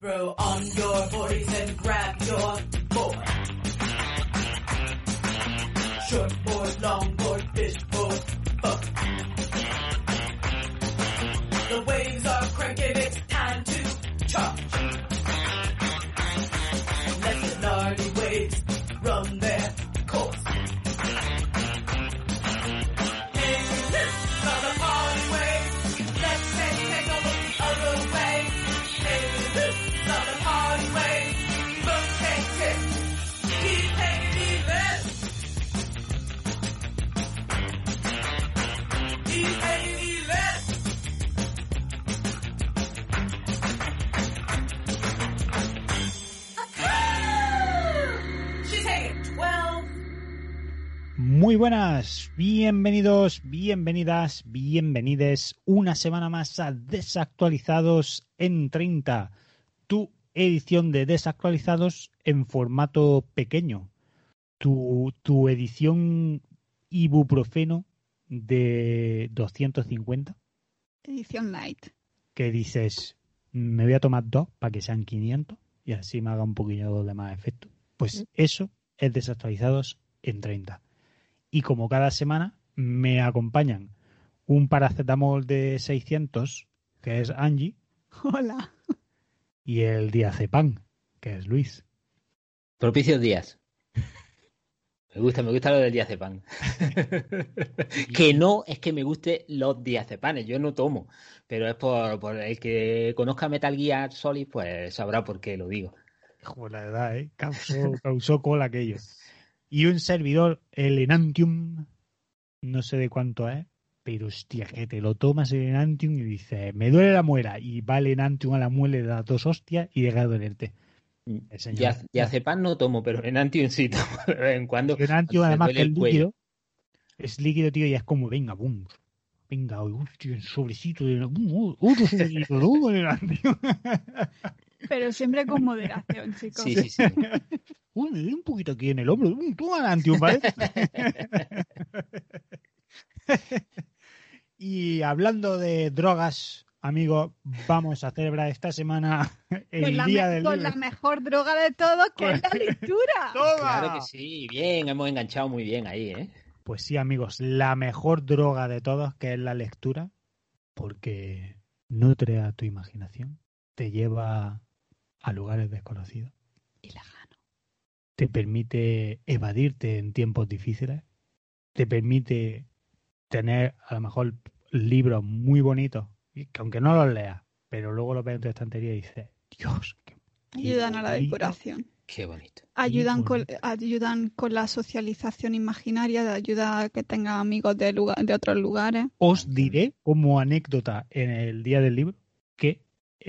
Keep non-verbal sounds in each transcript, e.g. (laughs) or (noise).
Throw on your 40s and grab your board. Short board, long board, fish board, fuck. Muy buenas, bienvenidos, bienvenidas, bienvenides una semana más a Desactualizados en 30, tu edición de Desactualizados en formato pequeño, tu, tu edición ibuprofeno de 250, Edición light. que dices, me voy a tomar dos para que sean 500 y así me haga un poquillo de más efecto. Pues eso es Desactualizados en 30 y como cada semana me acompañan un paracetamol de 600 que es Angie Hola. y el diazepam que es Luis. Propicios días. Me gusta, me gusta lo del diazepam. (laughs) que no es que me guste los diazepanes, yo no tomo, pero es por, por el que conozca Metal Gear Solid, pues sabrá por qué lo digo. Joder, la verdad, ¿eh? Causó, causó cola aquello. (laughs) Y un servidor, el Enantium, no sé de cuánto es, pero hostia, que te lo tomas el Enantium y dices, me duele la muela, y va el Enantium a la muela le da dos hostias y deja de dolerte. El señor- Diaz- Diazepam no tomo, pero Enantium sí tomo de vez en cuando. Enantium, además, que es líquido, es líquido, tío, y es como, venga, boom, venga, hostia, el sobrecito de boom, otro sobrecito, ¿no? El Enantium. (laughs) Pero siempre con moderación, chicos. Sí, sí, sí. Uy, me un poquito aquí en el hombro, uy, toma Enantium, ¿vale? (laughs) y hablando de drogas, amigos, vamos a celebrar esta semana el Con, la, día del con la mejor droga de todos, que es la lectura. (laughs) ¡Toma! Claro que sí, bien, hemos enganchado muy bien ahí, ¿eh? Pues sí, amigos, la mejor droga de todas, que es la lectura, porque nutre a tu imaginación, te lleva a lugares desconocidos, Y la gano. te permite evadirte en tiempos difíciles, te permite tener a lo mejor libros muy bonitos, y que aunque no los leas, pero luego los ves en tu estantería y dices, Dios, qué Ayudan a la bonito". decoración. Qué bonito. Ayudan con, bonito. ayudan con la socialización imaginaria, ayuda a que tengas amigos de, lugar, de otros lugares. Os diré como anécdota en el día del libro que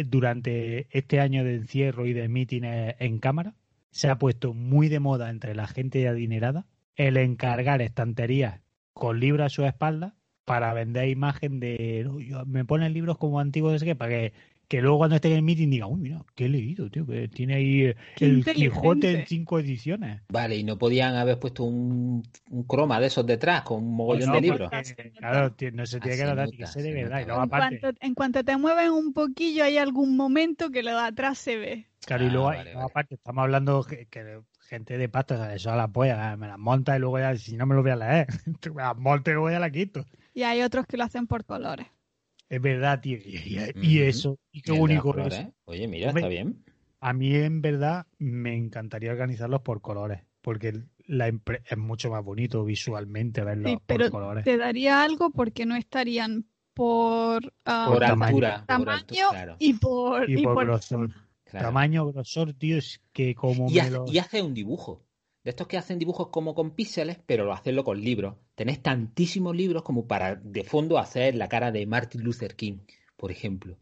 durante este año de encierro y de mítines en cámara se ha puesto muy de moda entre la gente adinerada el encargar estanterías con libros a su espalda para vender imagen de "No, yo- me ponen libros como antiguos de que para que, que luego cuando esté en el meeting diga uy mira qué he leído tío que tiene ahí eh, Qué el inteligente". Quijote en cinco ediciones Vale, y no podían haber puesto un, un croma de esos detrás con un mogollón No, de libros. porque, claro no se tiene que notar nota, que se de verdad En aparte cuanto, en cuanto te mueven un poquillo, hay algún momento que lo de atrás se ve. Claro, y Ah, luego, vale, y luego vale. aparte estamos hablando que, gente de pasta, o sea, eso a las pollas, me las monta y luego ya, si no me lo voy a leer, (laughs) me las monto y luego ya la quito. Y hay otros que lo hacen por colores. Es verdad, tío. Y, y- y Ujú. eso, y qué único. ¿eh? Oye, mira, Hombre, está bien. A mí, en verdad, me encantaría organizarlos por colores, porque la es mucho más bonito visualmente verlos Sí, por pero colores. te daría algo porque no estarían por, Por tamaño. altura. por tamaño altura, claro. y por, Y y por por grosor. claro. Tamaño, grosor, tío, es que como Y, me hace, lo... y hace un dibujo. De estos que hacen dibujos como con píxeles, pero lo hacenlo con libros. Tenés tantísimos libros como para de fondo hacer la cara de Martin Luther King, por ejemplo.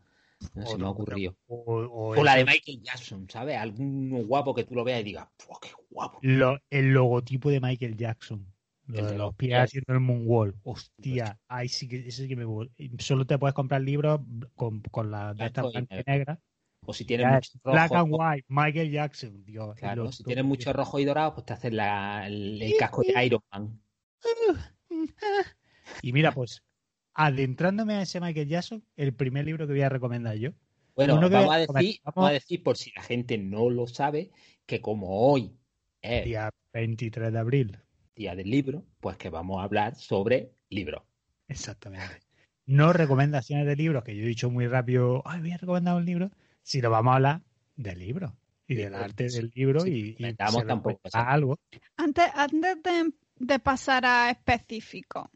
No se me ha ocurrido. O, o Pues o la de Michael Jackson, ¿sabes? Alguno guapo que tú lo veas y digas, "Fua, qué guapo! lo- el logotipo de Michael Jackson. Lo El de los pies haciendo el moonwall. Hostia, ahí sí que, ese sí que me Solo te puedes comprar libros con, con las de estas blancas y negras. O si tienes mucho es Black and rojo, white, Michael Jackson, Dios. claro, si tienes mucho rojo y dorado, pues te haces la- el, el casco de Iron Man. (laughs) Y mira, pues, adentrándome a ese Michael Jackson, el primer libro que voy a recomendar yo. Bueno, vamos, a decir, vamos a decir, por si la gente no lo sabe, que como hoy es Día 23 de abril. día del libro, pues que vamos a hablar sobre libros. Exactamente. No recomendaciones de libros, que yo he dicho muy rápido, ay, voy a recomendar un libro, sino vamos a hablar del libro y del arte sí, del libro sí, y, y tampoco, sea. algo. Antes, antes de, de pasar a específico,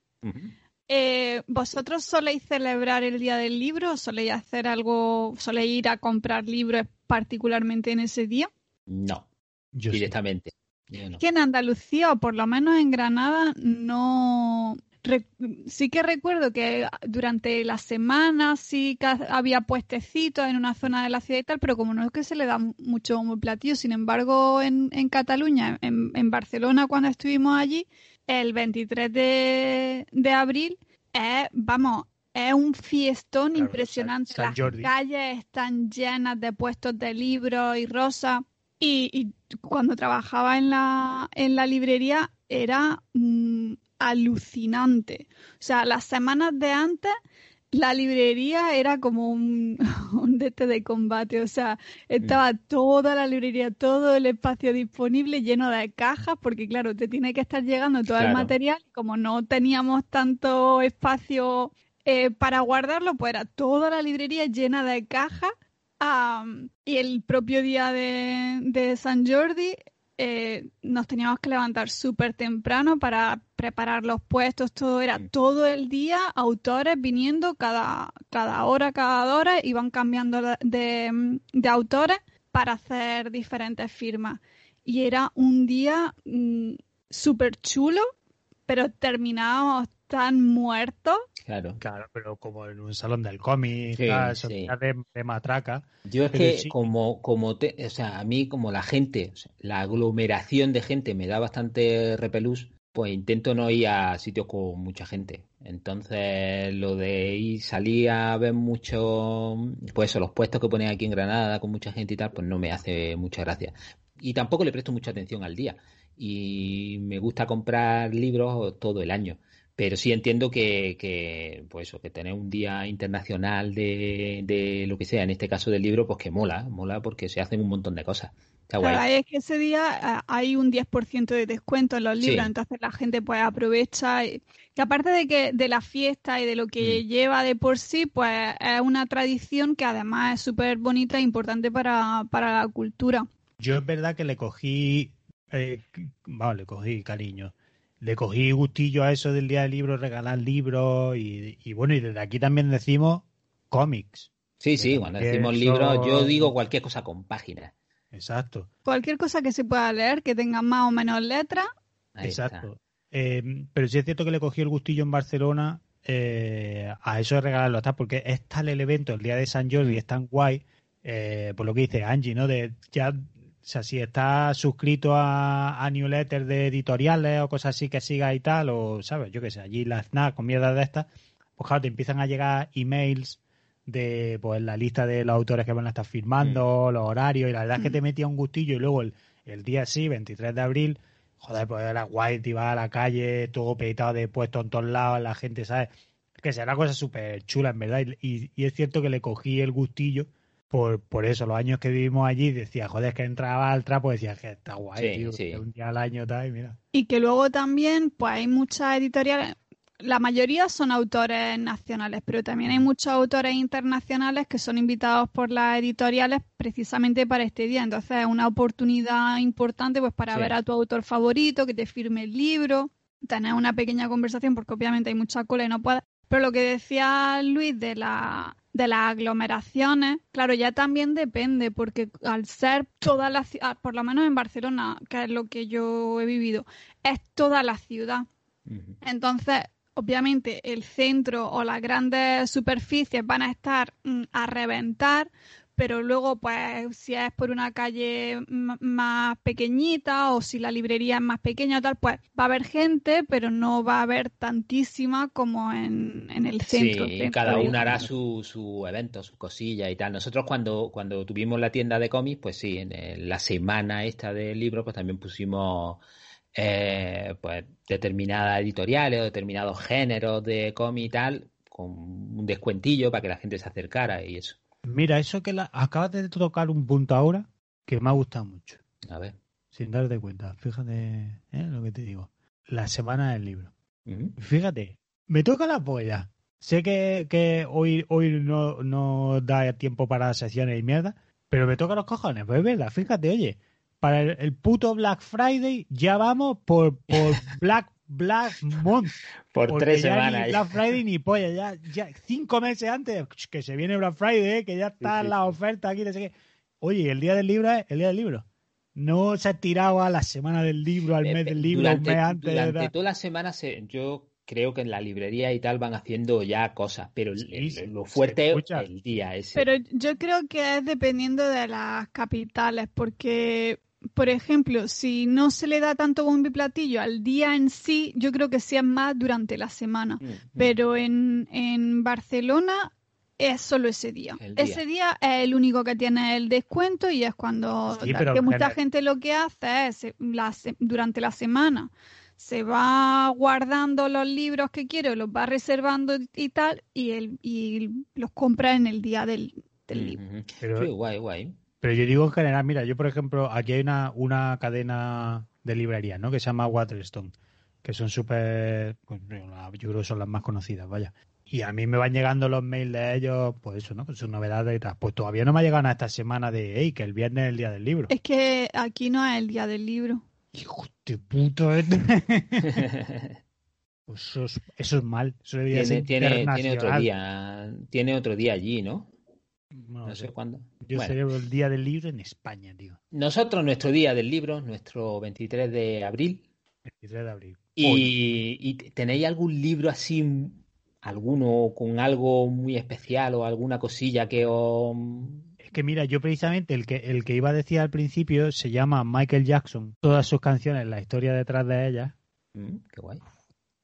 eh, ¿vosotros soléis celebrar el Día del Libro? ¿Soléis hacer algo, soléis ir a comprar libros particularmente en ese día? No, Yo sí. directamente. Yo no. Que en Andalucía, o por lo menos en Granada, no. Re- sí que recuerdo que durante la semana sí que había puestecitos en una zona de la ciudad y tal, pero como no es que se le da mucho como platillo, sin embargo, en, en Cataluña, en, en Barcelona, cuando estuvimos allí, el 23 de, de abril, vamos, es un fiestón Claro, impresionante. San- San Las calles están llenas de puestos de libros y rosas. Y, y cuando trabajaba en la, en la librería era mm, alucinante. O sea, las semanas de antes la librería era como un, (laughs) un de este de combate. O sea, estaba toda la librería, todo el espacio disponible lleno de cajas, porque claro, te tiene que estar llegando todo el material. y Como no teníamos tanto espacio eh, para guardarlo, pues era toda la librería llena de cajas. Y el propio día de, de San Jordi eh, nos teníamos que levantar súper temprano para preparar los puestos, todo era todo el día, autores viniendo cada, cada hora, cada hora, iban cambiando de, de, autores para hacer diferentes firmas. Y era un día mm, súper chulo, pero terminábamos tan muertos. Claro. Claro, pero como en un salón del cómic, Sí, sí. de, de matraca. Yo es que sí. como, como te, o sea, a mí como la gente, o sea, la aglomeración de gente me da bastante repelús, pues intento no ir a sitios con mucha gente. Entonces, lo de ir, salir a ver mucho, pues eso, los puestos que ponen aquí en Granada con mucha gente y tal, pues no me hace mucha gracia. Y tampoco le presto mucha atención al día. Y me gusta comprar libros todo el año. Pero sí entiendo que, que, pues eso, que tener un día internacional de, de lo que sea, en este caso del libro, pues que mola, mola porque se hacen un montón de cosas. Está guay. Claro, es que ese día eh, hay un 10% de descuento en los Sí. libros, entonces la gente pues aprovecha. y- que aparte de que de la fiesta y de lo que Mm. lleva de por sí, pues es una tradición que además es súper bonita e importante para, para la cultura. Yo es verdad que le cogí, eh, vamos, le cogí cariño. Le cogí gustillo a eso del día del libro, regalar libros y, y bueno, y desde aquí también decimos cómics. Sí, sí, cuando decimos eso- libros, yo digo cualquier cosa con páginas. Exacto, Cualquier cosa que se pueda leer, que tenga más o menos Ahí está. exacto. Eh, pero sí es cierto que le cogí el gustillo en Barcelona eh, a eso de regalarlo, hasta porque es tal el evento, el día de San Jordi, es tan guay, eh, por lo que dice Angie, ¿no? De ya, o sea, si estás suscrito a, a newsletters de editoriales o cosas así que sigas y tal, o, ¿sabes? Yo qué sé, allí la FNAC con mierda de estas, pues claro, te empiezan a llegar emails de pues la lista de los autores que van a estar firmando, los horarios, y la verdad es que te metía un gustillo y luego el, el día sí, 23 de abril, joder, pues era guay, te ibas a la calle, todo petado de puestos en todos lados, la gente, ¿sabes? Que será una cosa súper chula, en verdad. Y, y es cierto que le cogí el gustillo por, por eso, los años que vivimos allí, decía, joder, es que entraba al trapo, decía que está guay, Sí, tío, sí. que un día al año tal, y mira. y que luego también pues hay muchas editoriales, la mayoría son autores nacionales, pero también hay muchos autores internacionales que son invitados por las editoriales precisamente para este día. Entonces es una oportunidad importante pues para Sí. ver a tu autor favorito, que te firme el libro, tener una pequeña conversación, porque obviamente hay mucha cola y no puedes. Pero lo que decía Luis de la de las aglomeraciones, claro, ya también depende, porque al ser toda la ciudad, por lo menos en Barcelona, que es lo que yo he vivido, es toda la ciudad. Entonces, obviamente, el centro o las grandes superficies van a estar mm, a reventar, pero luego, pues, si es por una calle más pequeñita o si la librería es más pequeña, tal, pues va a haber gente, pero no va a haber tantísima como en, en el centro. Sí, centro, cada uno hará su, su evento, sus cosillas y tal. Nosotros cuando, cuando tuvimos la tienda de cómics, pues sí, en la semana esta del libro, pues también pusimos eh, pues determinadas editoriales o determinados géneros de cómic y tal, con un descuentillo para que la gente se acercara y eso. Mira, eso que la... acabas de tocar un punto ahora que me ha gustado mucho, A ver. sin darte cuenta. Fíjate ¿eh? lo que te digo. La semana del libro. Fíjate, me toca la polla. Sé que, que hoy, hoy no, no da tiempo para sesiones y mierda, pero me toca los cojones. Pues es verdad, fíjate, oye, para el, el puto Black Friday ya vamos por, por (laughs) Black, Black Month. (laughs) Por Porque tres ya semanas. Ni Black Friday ni (laughs) polla, ya, ya cinco meses antes que se viene Black Friday, ¿eh? que ya está sí, la sí. oferta aquí, no sé qué. Oye, el día del libro es el día del libro. No se ha tirado a la semana del libro, al Eh, mes eh, del libro, durante, un mes antes. durante tal. toda la semana se- yo creo que en la librería y tal van haciendo ya cosas, pero Sí, el- lo fuerte es el día ese. Pero yo creo que es dependiendo de las capitales, porque, por ejemplo, si no se le da tanto bombo y platillo al día en sí, yo creo que sí es más durante la semana. Mm, mm. Pero en, en Barcelona es solo ese día. Ese día es el único que tiene el descuento y es cuando Sí, pero que mucha general- gente lo que hace es la se- durante la semana se va guardando los libros que quiere, los va reservando y tal, y, el, y los compra en el día del, del libro. Pero- Sí, guay, guay. Pero yo digo en general, mira, yo por ejemplo, aquí hay una, una cadena de librerías, ¿no? Que se llama Waterstone, que son súper, pues, yo creo que son las más conocidas, vaya. Y a mí me van llegando los mails de ellos, pues eso, ¿no? Con sus novedades y tal. Pues todavía no me ha llegado nada esta semana de, hey, que el viernes es el día del libro. Es que aquí no es el día del libro. Hijo de puto, ¿eh? (laughs) Pues eso, es, eso es mal. Eso debería tiene, ser tiene, tiene otro día, tiene otro día allí, ¿no? No, No sé cuándo. Yo Bueno, celebro el día del libro en España, tío. nosotros nuestro día del libro, nuestro 23 de abril, 23 de abril. Y, y tenéis algún libro así, alguno con algo muy especial o alguna cosilla que os... Es que mira, yo precisamente el que, el que iba a decir al principio se llama Michael Jackson. Todas sus canciones, la historia detrás de ellas, Mm, qué guay.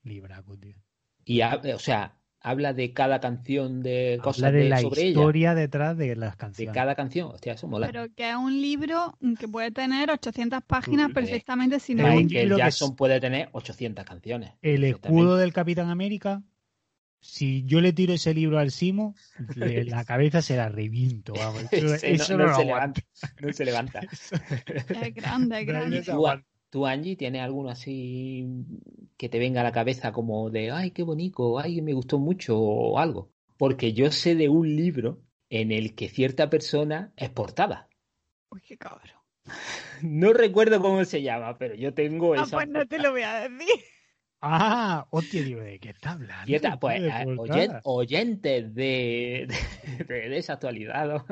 libraco, tío. Y, o sea, habla de cada canción, de cosas Habla de de- la sobre ella. historia detrás de las De canciones. cada canción. Hostia, eso mola. Pero que es un libro que puede tener 800 páginas Eh, perfectamente sin libro que Jackson es- puede tener 800 canciones. El escudo del Capitán América, si yo le tiro ese libro al Simo, le- (laughs) la cabeza se la reviento, vamos. (laughs) Eso, no, no, no se levanta. No se levanta. Es grande, es (laughs) No, grande. Tú, Angie, ¿tienes alguno así que te venga a la cabeza como de, ay, qué bonito, ay, me gustó mucho o algo? Porque yo sé de un libro en el que cierta persona es portada. Uy, qué cabrón. (laughs) No recuerdo cómo se llama, pero yo tengo Ah, esa pues no te lo voy a decir. (laughs) Ah, hostia, digo, ¿de qué está hablando? Cierta- pues, oyen- oyentes de, (laughs) de, de esa actualidad, ¿no?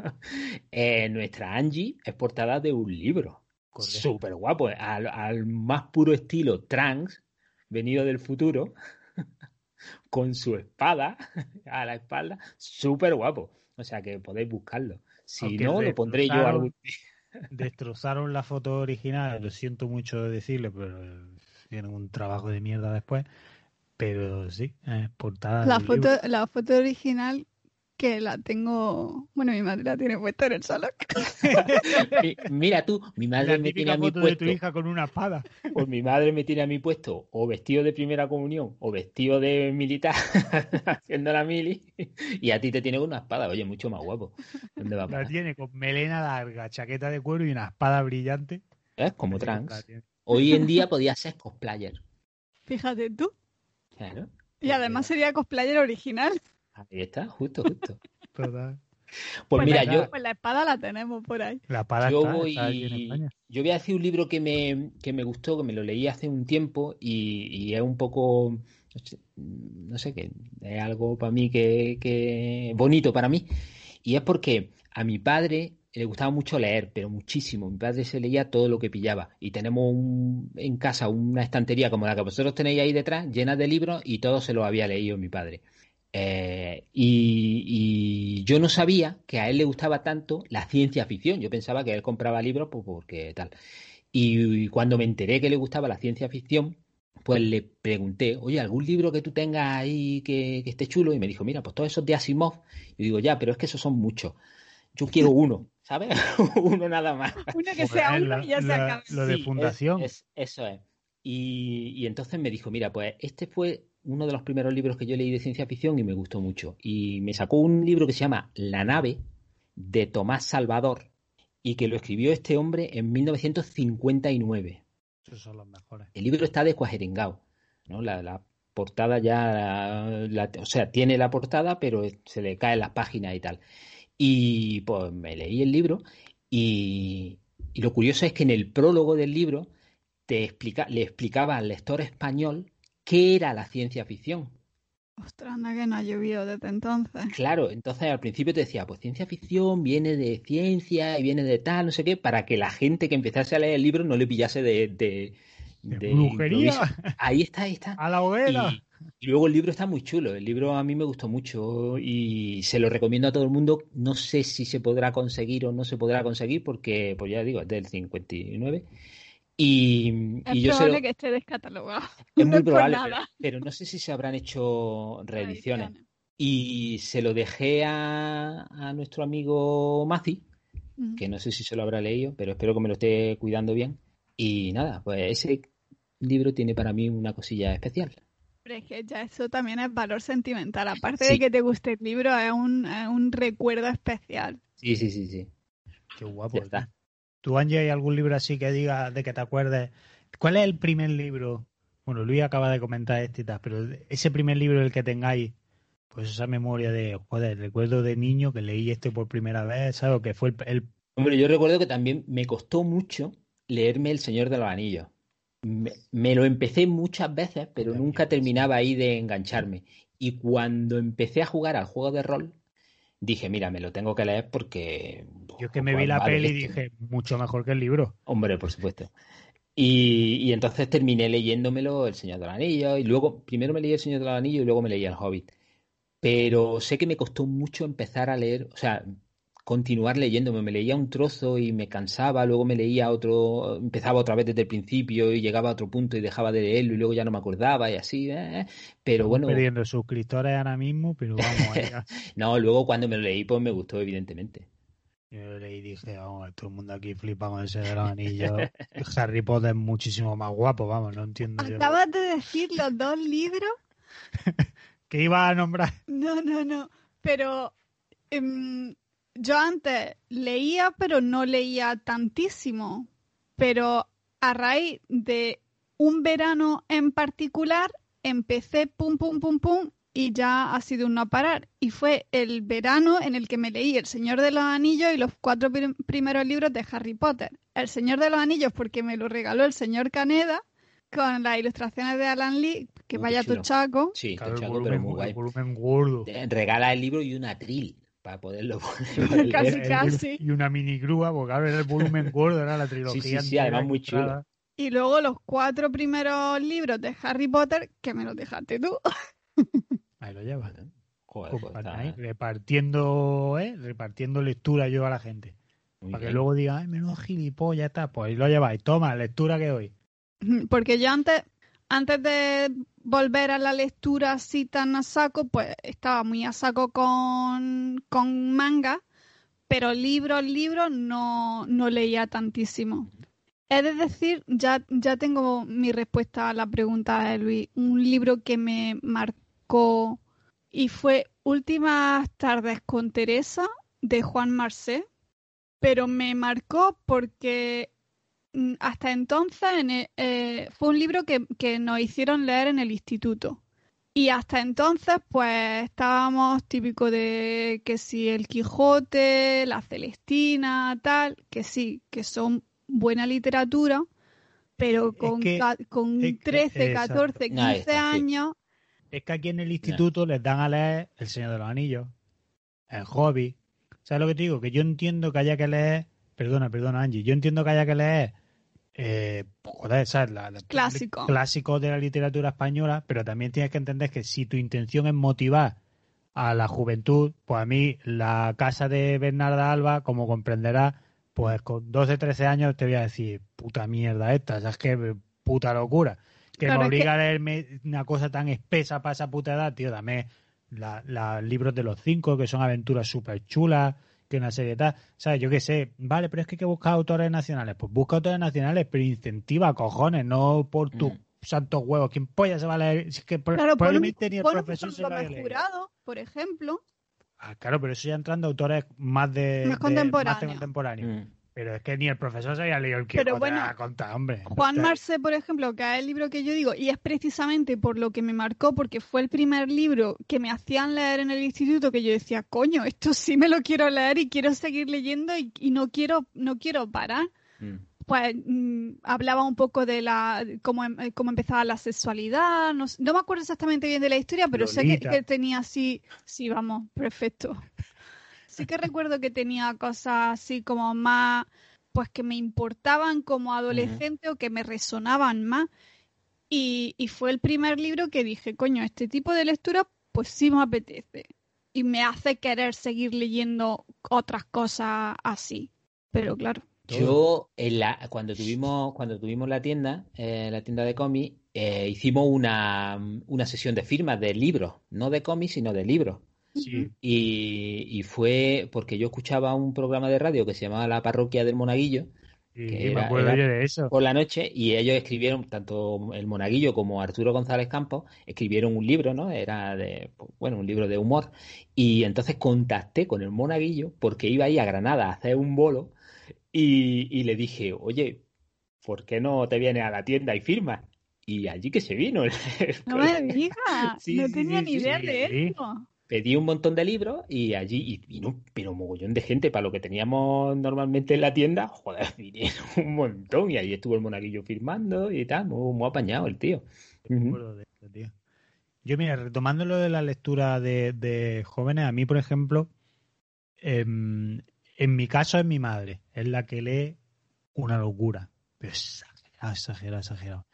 Eh, nuestra Angie es portada de un libro. Súper guapo, eh, al, al más puro estilo trans, venido del futuro, (laughs) con su espada (laughs) a la espalda, súper guapo. O sea que podéis buscarlo. Si Aunque no, lo pondré yo destrozaron- algún (laughs) Destrozaron la foto original, lo siento mucho decirlo, pero tienen un trabajo de mierda después. Pero sí, es portada. La del libro. foto, la foto original que la tengo. Bueno, mi madre la tiene puesta en el salón. (laughs) Mi- Mira tú, mi madre La me tiene a mí foto de tu puesto, hija con una espada. pues mi madre me tiene a mí puesto o vestido de primera comunión o vestido de militar (laughs) haciendo la mili y a ti te tiene con una espada, oye, mucho más guapo. ¿Dónde va a La tiene con melena larga, chaqueta de cuero y una espada brillante. ¿Eh? Como trans. Hoy en día (laughs) podía ser cosplayer. Fíjate tú. Claro. Y además sería cosplayer original. Ahí está, justo, justo. (laughs) Total. Pues mira, yo, Pues la espada la tenemos por ahí. La espada yo está, voy. está aquí en España. Yo voy a decir un libro que me, que me gustó, que me lo leí hace un tiempo y, y es un poco. no sé, No sé, que es algo para mí que, que bonito para mí. Y es porque a mi padre le gustaba mucho leer, pero muchísimo. Mi padre se leía todo lo que pillaba. Y tenemos un- en casa una estantería como la que vosotros tenéis ahí detrás, llena de libros, y todo se lo había leído mi padre. Eh, y, y yo no sabía que a él le gustaba tanto la ciencia ficción. Yo pensaba que él compraba libros pues, porque tal. Y cuando me enteré que le gustaba la ciencia ficción, pues le pregunté, oye, ¿algún libro que tú tengas ahí que, que esté chulo? Y me dijo, mira, pues todos esos de Asimov. Y digo, ya, pero es que esos son muchos. Yo quiero (laughs) uno, ¿sabes? (laughs) uno nada más. Uno que sea uno la- y ya se la- acaba. Lo de Sí, fundación. es- es- eso es. Y, y entonces me dijo, mira, pues este fue uno de los primeros libros que yo leí de ciencia ficción y me gustó mucho. Y me sacó un libro que se llama La nave, de Tomás Salvador, y que lo escribió este hombre en 1959. Esos son los mejores. El libro está descuajeringado, ¿no? La, la portada ya, la- o sea, tiene la portada, pero se le caen las páginas y tal. Y pues me leí el libro y, y lo curioso es que en el prólogo del libro te explica, le explicaba al lector español qué era la ciencia ficción. Ostras, anda que no ha llovido desde entonces. Claro, entonces al principio te decía, pues ciencia ficción viene de ciencia y viene de tal, no sé qué, para que la gente que empezase a leer el libro no le pillase de, de, De de brujería. improviso. Ahí está, ahí está. A la hoguera. Y, y luego el libro está muy chulo. El libro a mí me gustó mucho y se lo recomiendo a todo el mundo. No sé si se podrá conseguir o no se podrá conseguir porque, pues ya digo, es del 59. Y, Es y yo se probable lo- que esté descatalogado. es (laughs) muy probable, nada. pero, pero no sé si se habrán hecho reediciones. Ediciones. Y se lo dejé a, a nuestro amigo Mazi, Mm. que no sé si se lo habrá leído, pero espero que me lo esté cuidando bien. Y nada, pues ese libro tiene para mí una cosilla especial. Pero es que ya eso también es valor sentimental. Aparte Sí. de que te guste el libro, es un, es un recuerdo especial. Sí, sí, sí, sí. Qué guapo. Ya está. ¿Tú, Angie, hay algún libro así que diga de que te acuerdes? ¿Cuál es el primer libro? Bueno, Luis acaba de comentar este y tal, pero ese primer libro el que tengáis, pues esa memoria de, joder, recuerdo de niño que leí este por primera vez, ¿sabes? O que fue el, el- Hombre, yo recuerdo que también me costó mucho leerme El Señor de los Anillos. Me, me lo empecé muchas veces, pero nunca terminaba ahí de engancharme. Y cuando empecé a jugar al juego de rol, dije, mira, me lo tengo que leer porque... Yo es que me vi pues la vale peli y dije, mucho mejor que el libro. Hombre, por supuesto. Y, y entonces terminé leyéndomelo El Señor de los Anillos y luego, primero me leí El Señor de los Anillos y luego me leí El Hobbit. Pero sé que me costó mucho empezar a leer, o sea, continuar leyéndome. Me leía un trozo y me cansaba, luego me leía otro, empezaba otra vez desde el principio y llegaba a otro punto y dejaba de leerlo y luego ya no me acordaba y así. eh. Pero bueno, Perdiendo suscriptores ahora mismo, pero vamos, (laughs) no, luego cuando me lo leí, pues me gustó, evidentemente. Yo lo leí y dije, vamos, todo el mundo aquí flipa con ese de los anillos. (laughs) Harry Potter es muchísimo más guapo, vamos, no entiendo yo. Acabas de decir los dos libros. (laughs) ¿Qué iba a nombrar? No, no, no. Pero em, yo antes leía, pero no leía tantísimo. Pero a raíz de un verano en particular, empecé pum, pum, pum, pum, y ya ha sido un no parar. Y fue el verano en el que me leí El Señor de los Anillos y los cuatro prim- primeros libros de Harry Potter. El Señor de los Anillos porque me lo regaló el señor Caneda con las ilustraciones de Alan Lee, que vaya chulo. tochaco. Sí, Claro, pero volumen, muy guay. el volumen gordo. Regala el libro y un atril para poderlo (laughs) poder Casi, leer. Casi. Y una mini grúa, porque claro, era el volumen gordo, era la trilogía. Sí, sí, sí, además muy ilustrada. Y luego los cuatro primeros libros de Harry Potter, que me los dejaste tú. (laughs) Ahí lo llevas. Joder, pues está ahí, repartiendo, ¿eh? repartiendo lectura yo a la gente. muy para que luego diga, ay, menudo gilipollas, está. Pues ahí lo lleváis. Toma, lectura que hoy. Porque yo antes, antes de volver a la lectura así tan a saco, pues estaba muy a saco con, con manga, pero libros, libros no, no leía tantísimo. Es de decir, ya, ya tengo mi respuesta a la pregunta de Luis. Un libro que me marcó y fue Últimas tardes con Teresa de Juan Marcé, pero me marcó porque hasta entonces en e- eh, fue un libro que, que nos hicieron leer en el instituto. Y hasta entonces, pues estábamos típico de que si el Quijote, la Celestina, tal, que sí, que son buena literatura, pero Es con, que- con es que- 13, exacto. 14, 15 Ahí está, sí. años, Es que aquí en el instituto les dan a leer El Señor de los Anillos, El Hobby. ¿Sabes lo que te digo? Que yo entiendo que haya que leer. Perdona, perdona, Angie. Yo entiendo que haya que leer. Eh, joder, ¿sabes? La- la- Clásico. De la literatura española, pero también tienes que entender que si tu intención es motivar a la juventud, pues a mí la casa de Bernarda Alba, como comprenderás, pues con 12, 13 años te voy a decir, puta mierda esta, o sea, es que puta locura. Que Claro, me que- obliga a leerme una cosa tan espesa para esa puta edad, tío, dame la- la- libros de los cinco, que son aventuras súper chulas, que una serie tal, ¿sabes? Yo qué sé, vale, pero es que hay que buscar autores nacionales. Pues busca autores nacionales, pero incentiva, cojones, no por tus Mm. santos huevos. ¿Quién polla se va a leer? Si es que Claro, probablemente ni el profesor se. Jurado, por ejemplo. Ah, claro, pero eso ya entrando autores más de, Más de- contemporáneos. de contemporáneos. Mm. Pero es que ni el profesor se había leído el Quijote bueno, a contar, hombre. Juan Marce, por ejemplo, que es el libro que yo digo, y es precisamente por lo que me marcó, porque fue el primer libro que me hacían leer en el instituto, que yo decía, coño, esto sí me lo quiero leer y quiero seguir leyendo y, y no quiero, no quiero parar. Mm. Pues mm, hablaba un poco de la cómo, em- eh, cómo empezaba la sexualidad, no, no me acuerdo exactamente bien de la historia, pero sé que, Lolita. que tenía así, sí, vamos, perfecto. Sí que recuerdo que tenía cosas así como más, pues que me importaban como adolescente o que me resonaban más. Y, fue el primer libro que dije, coño, este tipo de lectura, pues sí me apetece. Y me hace querer seguir leyendo otras cosas así. Pero claro. Yo, en la, cuando tuvimos, cuando tuvimos la tienda, eh, la tienda de cómics, eh, hicimos una, una sesión de firmas de libros, no de cómics, sino de libros. Sí, Y, y fue porque yo escuchaba un programa de radio que se llamaba La Parroquia del Monaguillo sí, que me era- acuerdo era- yo de eso. por la noche y ellos escribieron, tanto el Monaguillo como Arturo González Campos, escribieron un libro, ¿no? Era de, pues, bueno, un libro de humor. Y entonces contacté con el Monaguillo porque iba ahí a Granada a hacer un bolo y, y le dije, oye, ¿por qué no te vienes a la tienda y firmas? Y allí que se vino. No me digas, Sí, no sí, tenía sí, ni sí, idea sí. de esto. Pedí un montón de libros y allí, y vino, pero un mogollón de gente para lo que teníamos normalmente en la tienda, joder, (laughs) vinieron un montón y ahí estuvo el monaguillo firmando y tal, muy, muy apañado el tío. Me de tío. Yo, mira, retomando lo de la lectura de, de jóvenes, a mí, por ejemplo, em, en mi caso es mi madre, es la que lee una locura. Pero exagerado, exagerado, exagerado.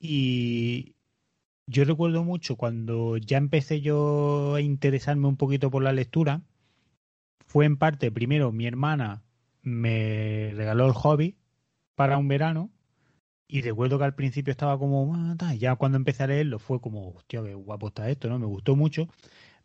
Y yo recuerdo mucho cuando ya empecé yo a interesarme un poquito por la lectura, fue en parte, primero, mi hermana me regaló el hobby para un verano y recuerdo que al principio estaba como, "Ah, tal", ya cuando empecé a leerlo fue como, hostia, qué guapo está esto, ¿no? Me gustó mucho.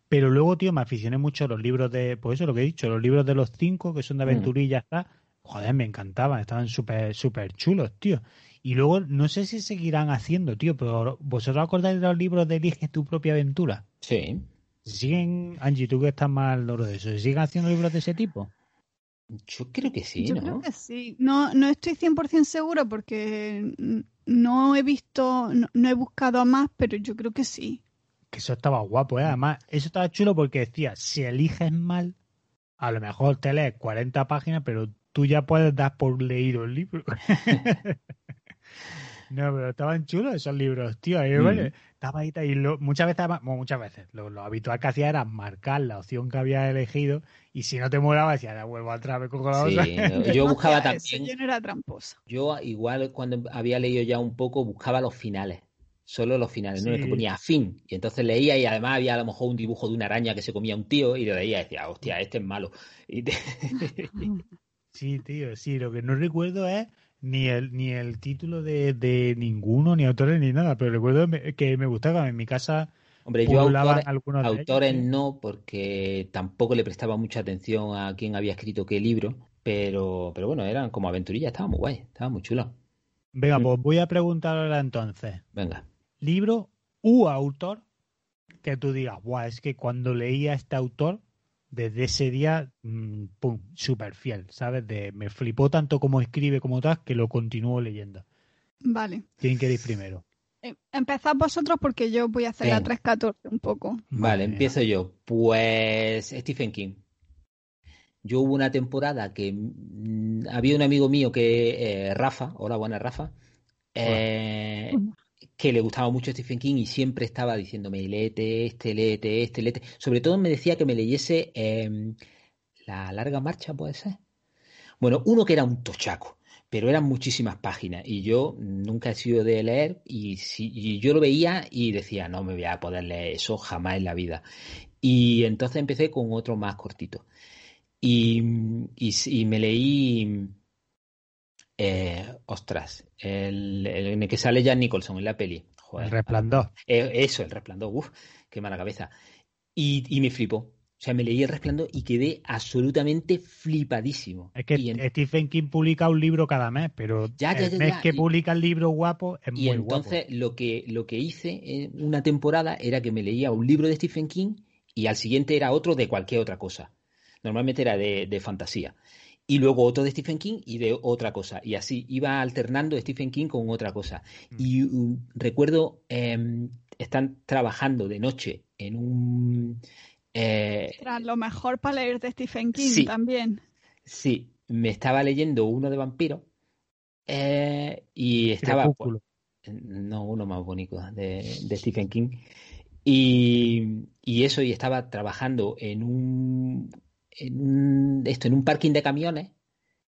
Pero luego, tío, me aficioné mucho a los libros de, pues eso, lo que he dicho, los libros de los cinco, que son de Mm. aventurillas, tal. Joder, me encantaban, estaban súper, súper chulos, tío. Y luego, no sé si seguirán haciendo, tío, pero ¿vosotros acordáis de los libros de Elige tu propia aventura? Sí, ¿Siguen, Angie, tú que estás más al loro de eso, ¿se siguen haciendo libros de ese tipo? yo creo que sí, Yo ¿no? creo que sí. No, no estoy 100% segura porque no he visto, no, no he buscado más, pero yo creo que sí. Que eso estaba guapo, ¿eh? Además, eso estaba chulo porque decía, si eliges mal, a lo mejor te lees 40 páginas, pero tú ya puedes dar por leído el libro. (laughs) no, pero estaban chulos esos libros, tío. Ahí, Mm. bueno, estaba ahí, y lo- muchas veces, además- bueno, muchas veces, lo, lo habitual que hacía era marcar la opción que había elegido y si no te molaba, decía, "Ya vuelvo atrás, me cojo la Sí, otra. no, (laughs) yo buscaba eso, también, Yo no era tramposa. yo igual cuando había leído ya un poco, buscaba los finales. Solo los finales, ¿no? El que Sí. ponía fin. Y entonces leía y además había a lo mejor un dibujo de una araña que se comía un tío y lo leía y decía, hostia, este es malo. Y te- (laughs) Sí, tío, sí, lo que no recuerdo es ni el, ni el título de, de ninguno, ni autores, ni nada, pero recuerdo que me gustaba. En mi casa Hombre, yo poblaban autores, algunos ellos, autores no, porque tampoco le prestaba mucha atención a quién había escrito qué libro, pero, pero bueno, eran como aventurillas, estaba muy guay, estaba muy chulo. Venga, Mm. pues voy a preguntar ahora entonces. Venga. Libro u autor que tú digas, guau, es que cuando leía a este autor, desde ese día, mm, pum, súper fiel, ¿sabes? De, me flipó tanto como escribe como tal que lo continúo leyendo. Vale. ¿Quién queréis primero? Eh, Empezad vosotros porque yo voy a hacer la Venga. 314 un poco. Vale, empiezo yo. Pues Stephen King. Yo hubo una temporada que mm, había un amigo mío que, eh, Rafa, hola, buenas Rafa, eh, que le gustaba mucho Stephen King y siempre estaba diciéndome, léete este, léete este, léete. Sobre todo me decía que me leyese eh, La larga marcha, puede ser. Bueno, uno que era un tochaco, pero eran muchísimas páginas y yo nunca he sido de leer y, si, yo lo veía y decía, no me voy a poder leer eso jamás en la vida. Y entonces empecé con otro más cortito. Y, y me leí, eh, ostras, el, el- en el que sale Jan Nicholson en la peli. Joder, El resplandor. eh, eso, el resplandor, uff, qué mala cabeza. Y, y me flipó. O sea, me leí el resplandor y quedé absolutamente flipadísimo. Es que en- Stephen King publica un libro cada mes, pero Ya, ya, el mes que y- publica el libro guapo es Y muy entonces lo que, lo que hice en una temporada era que me leía un libro de Stephen King y al siguiente era otro de cualquier otra cosa. Normalmente era de, de fantasía. Y luego otro de Stephen King y de otra cosa. Y así iba alternando Stephen King con otra cosa. Mm. Y uh, recuerdo, eh, están trabajando de noche en un... eh, Era lo mejor para leer de Stephen King Sí. también. sí, me estaba leyendo uno de vampiros eh, y estaba... pues, no uno más bonito de, de Stephen King. Y, y eso, y estaba trabajando en un, en un esto, en un parking de camiones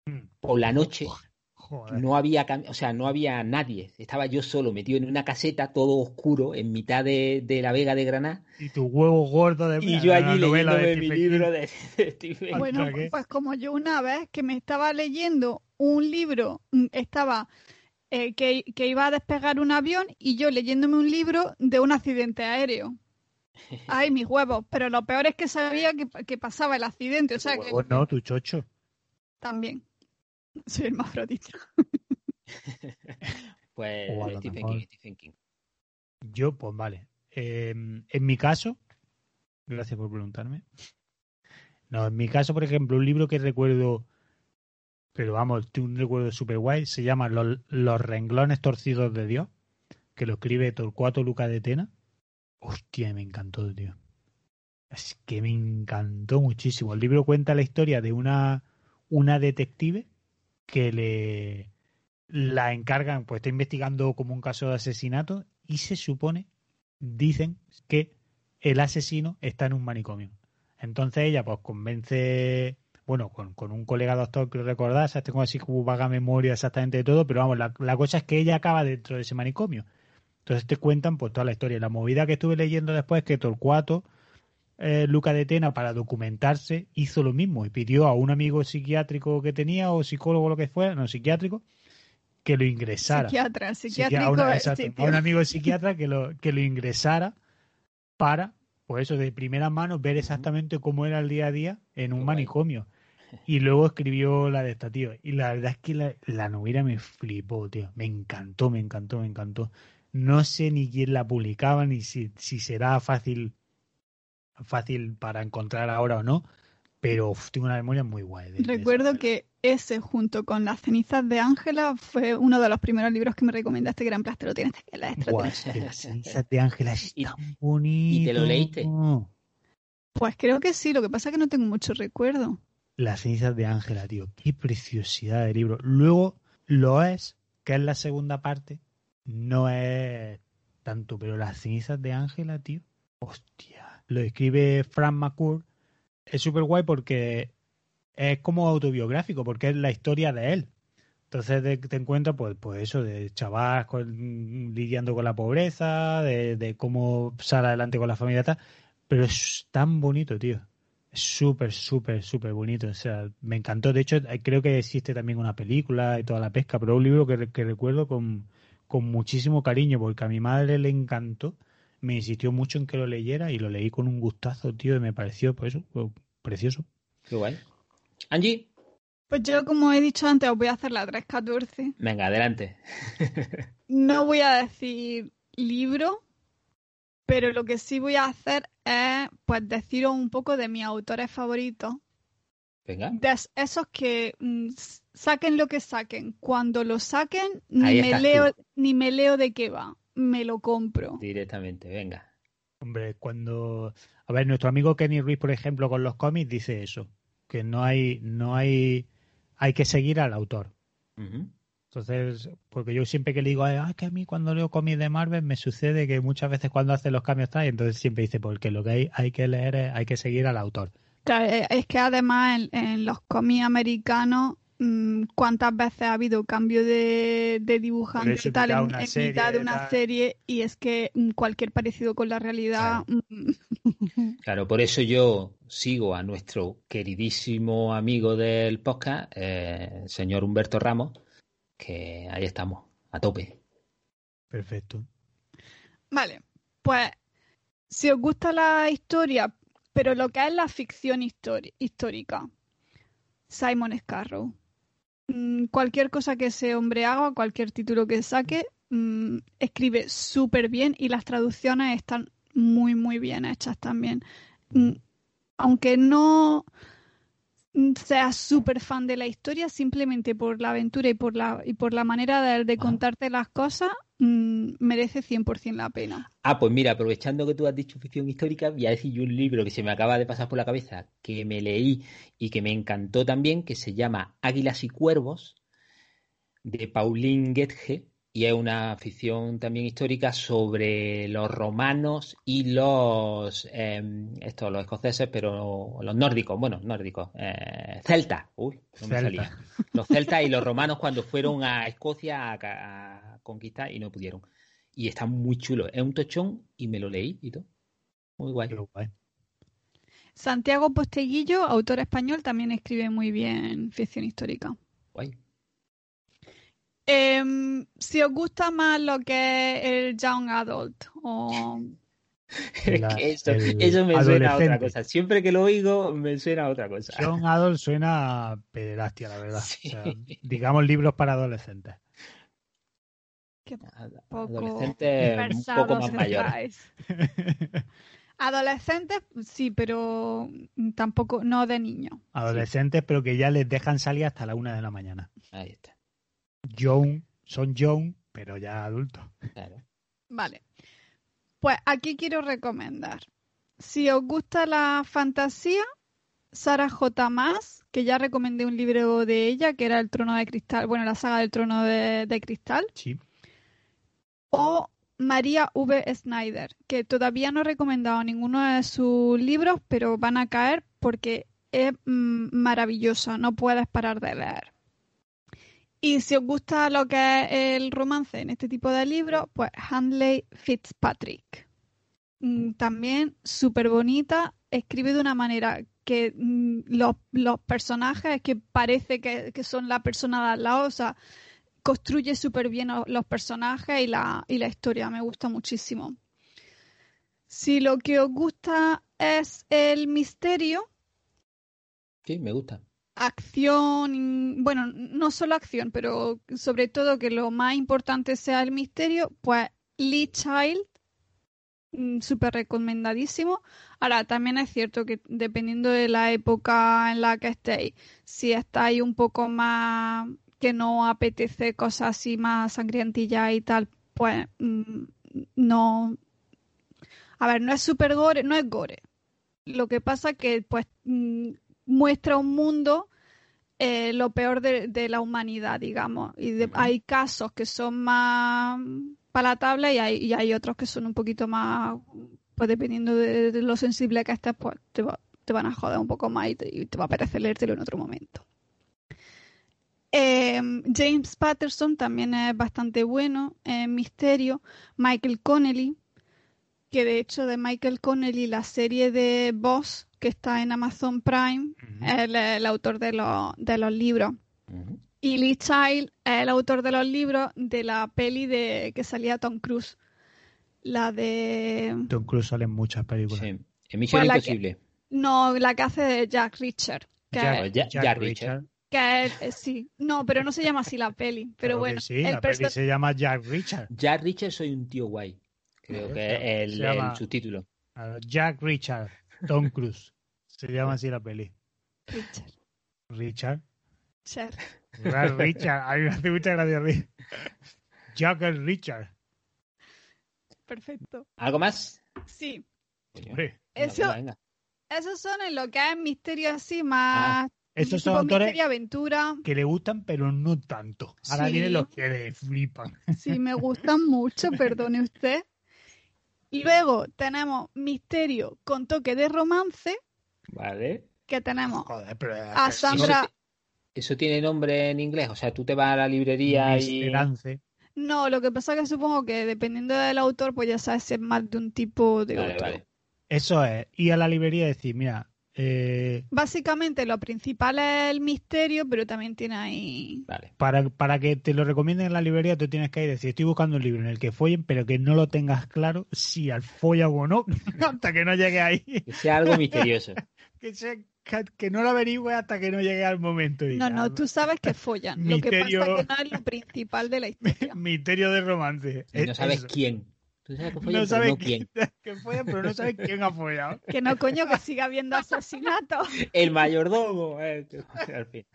Mm. por la noche. Joder. No había, cam- o sea, no había nadie. Estaba yo solo, metido en una caseta, todo oscuro, en mitad de, de la Vega de Granada. Y tu huevo gordo de Y yo la allí leyéndome mi libro de, de Stephen King. Bueno, ¿qué? pues como yo una vez que me estaba leyendo un libro, mm, estaba eh, que, que iba a despegar un avión y yo leyéndome un libro de un accidente aéreo. Ay, mis huevos. Pero lo peor es que sabía que, que pasaba el accidente. O sea que Huevos no, tu chocho. también. Soy hermafrodita. (laughs) Pues Stephen mejor- King, Stephen King. Yo, pues vale. Eh, en mi caso, gracias por preguntarme. No, en mi caso, por ejemplo, un libro que recuerdo, pero vamos, tengo un recuerdo súper guay, se llama Los, Los renglones torcidos de Dios, que lo escribe Torcuato Luca de Tena. Hostia, me encantó, tío. Es que me encantó muchísimo. El libro cuenta la historia de una, una detective que le la encargan, pues está investigando como un caso de asesinato y se supone, dicen que el asesino está en un manicomio. Entonces ella pues convence, bueno, con, con un colega doctor que recordar, ¿sabes? tengo así como vaga memoria exactamente de todo, pero vamos, la, la cosa es que ella acaba dentro de ese manicomio. Entonces te cuentan pues toda la historia. La movida que estuve leyendo después es que Torcuato eh, Luca de Tena para documentarse hizo lo mismo y pidió a un amigo psiquiátrico que tenía o psicólogo lo que fuera, no psiquiátrico, que lo ingresara. Psiquiatra, Psiqui- psiquiátrico. a, una- eh, exacto, a un amigo (laughs) psiquiatra que lo, que lo ingresara para, pues eso, de primera mano, ver exactamente cómo era el día a día en un manicomio. Y luego escribió la de esta, tío. Y la verdad es que la, la novela me flipó, tío. Me encantó, me encantó, me encantó. No sé ni quién la publicaba, ni si, si será fácil, fácil para encontrar ahora o no. Pero uf, tengo una memoria muy guay. de- Recuerdo que ese, junto con Las cenizas de Ángela, fue uno de los primeros libros que me recomendaste, que era en plan, te lo tienes que leer, las cenizas de Ángela es ¿Y- tan bonito. y te lo leíste? Pues creo que sí, lo que pasa es que no tengo mucho recuerdo. Las cenizas de Ángela, tío. Qué preciosidad de libro. Luego lo es, que es la segunda parte. No es tanto, pero las cenizas de Ángela, tío. Hostia. Lo escribe Frank McCourt. Es súper guay porque es como autobiográfico, porque es la historia de él. Entonces te, te encuentras, pues, pues eso, de chaval con- lidiando con la pobreza, de, de cómo sale adelante con la familia tal. Pero es tan bonito, tío. Es súper, súper, súper bonito. O sea, me encantó. De hecho, creo que existe también una película y toda la pesca, pero un libro que, que recuerdo con, con muchísimo cariño, porque a mi madre le encantó. Me insistió mucho en que lo leyera y lo leí con un gustazo, tío, y me pareció, pues eso, pues, precioso. Qué guay. Angie, Pues yo, como he dicho antes, os voy a hacer la 314. venga, adelante. (laughs) No voy a decir libro, pero lo que sí voy a hacer es pues deciros un poco de mis autores favoritos. Venga. De esos que mm, saquen lo que saquen. Cuando lo saquen, ni me leo, tú. ni me leo de qué va. Me lo compro. Directamente, venga. Hombre, cuando. A ver, nuestro amigo Kenny Ruiz, por ejemplo, con los cómics, dice eso: que no hay, no hay. Hay que seguir al autor. Entonces, porque yo siempre que le digo, ah, es que a mí cuando leo cómics de Marvel me sucede que muchas veces cuando hace los cambios tal, y entonces siempre dice, porque lo que hay, hay que leer es, hay que seguir al autor. Claro, eh, es que además en, en los cómics americanos mm, cuántas veces ha habido cambio de, de dibujante tal en, una en serie, mitad de una tal. serie y es que mm, cualquier parecido con la realidad mm, (laughs) Claro, por eso yo sigo a nuestro queridísimo amigo del podcast, eh, el señor Humberto Ramos, que ahí estamos, a tope. Perfecto. Vale, pues si os gusta la historia, pero lo que es la ficción histórica, Simon Scarrow. Mm, cualquier cosa que ese hombre haga, cualquier título que saque, mm, escribe súper bien y las traducciones están muy, muy bien hechas también. Mm, aunque no seas súper fan de la historia, simplemente por la aventura y por la, y por la manera de, de contarte las cosas, mm, merece 100% la pena. Ah, pues mira, aprovechando que tú has dicho ficción histórica, voy a decir yo un libro que se me acaba de pasar por la cabeza, que me leí y que me encantó también, que se llama Águilas y Cuervos, de Pauline Goethe, y es una ficción también histórica sobre los romanos y los, eh, estos, los escoceses, pero los nórdicos, bueno, nórdicos, eh, celtas, uy, no me Celta. salía. Los celtas y los romanos cuando fueron a Escocia a, a conquistar y no pudieron. Y está muy chulo. Es un tochón y me lo leí y todo. Muy guay. Qué guay. Santiago Posteguillo, autor español, también escribe muy bien ficción histórica. guay. Em, si os gusta más lo que es el young adult o (laughs) Es La- que eso, me suena a otra cosa. Siempre que lo oigo, me suena a otra cosa. John Adol suena a pederastia, la verdad. (laughs) Sí. O sea, digamos libros para adolescentes. Poco Adolescentes un poco más mayores. (laughs) Adolescentes, sí, pero tampoco, no de niños. Adolescentes, pero que ya les dejan salir hasta la una de la mañana. Ahí está. John, son John, pero ya adultos. Claro. Vale. Pues aquí quiero recomendar. Si os gusta la fantasía, Sara J. Maas, que ya recomendé un libro de ella, que era El Trono de Cristal, bueno, la saga del Trono de, de Cristal, Sí. o María V. Snyder, que todavía no he recomendado ninguno de sus libros, pero van a caer porque es mm, maravillosa, no puedes parar de leer. Y si os gusta lo que es el romance en este tipo de libros, pues Handley Fitzpatrick. Mm, También súper bonita, escribe de una manera que mm, los, los personajes que parece que, son la persona de al lado, o sea, construye súper bien los personajes y la historia, me gusta muchísimo. Si lo que os gusta es el misterio, Sí, me gusta. Acción, bueno, no solo acción, pero sobre todo que lo más importante sea el misterio, pues Lee Child, mm, súper recomendadísimo. Ahora, también es cierto que dependiendo de la época en la que estéis, si estáis un poco más que no apetece cosas así más sangrientillas y tal, pues mm, no. A ver, no es super gore, no es gore. Lo que pasa que pues mm, muestra un mundo eh, lo peor de, de la humanidad, digamos. Y de- hay casos que son más palatables y hay, y hay otros que son un poquito más, pues dependiendo de, de lo sensible que estés, pues te, va- te van a joder un poco más y te, y te va a apetecer leértelo en otro momento. Eh, James Patterson también es bastante bueno en misterio. Michael Connelly, que de hecho de Michael Connelly, la serie de Boss que está en Amazon Prime, Ujú. el, el autor de los, de los libros. Ujú. Y Lee Child es el autor de los libros de la peli de que salía Tom Cruise. La de... Tom Cruise sale en muchas películas. Sí. En Misión Pues la que- Imposible. No, la que hace de Jack Richard. Que, Jack- Richard. que es- eh, sí. No, pero no se llama así la peli. (laughs) Pero Claro bueno, sí, el la peli se llama Jack Richard. Jack Richard soy un tío guay. Creo que es el, el subtítulo. Jack Richard, Tom Cruise. Se llama así la peli. Richard. Richard. Jack Richard. A mí me hace mucha gracia. Jack el Richard. Perfecto. ¿Algo más? Sí. Hombre, Eso- venga. Esos son en lo que es misterio así más... estos tipo son autores misterio aventura. que le gustan, pero no tanto. Ahora Sí. vienen los que le flipan. Sí, me gustan mucho, (laughs) perdone usted. Luego tenemos misterio con toque de romance, Vale. que tenemos Joder, pero a Sandra, ¿Eso tiene nombre en inglés? O sea, tú te vas a la librería y... No, lo que pasa es que supongo que dependiendo del autor, pues ya sabes si es más de un tipo de Vale, otro. vale. Eso es, ir a la librería y decir, mira, eh, Básicamente lo principal es el misterio, pero también tiene ahí... Vale. para, para que te lo recomienden en la librería, tú tienes que ir y decir, estoy buscando un libro en el que follen, pero que no lo tengas claro si al follan o no, (laughs) hasta que no llegue ahí. Que sea algo misterioso. (laughs) Que, sea- que, que no lo averigüe hasta que no llegue al momento. No, no, tú sabes que follan. Lo que pasa Misterio. es que no es lo principal de la (laughs) historia. Misterio de romance. Y no Es sabes eso. quién. Tú sabes que follan, No pero sabes no quién. (laughs) que follan, pero no sabes quién ha follado. Que no, coño, que siga habiendo asesinatos. (laughs) El mayordomo. eh, al fin.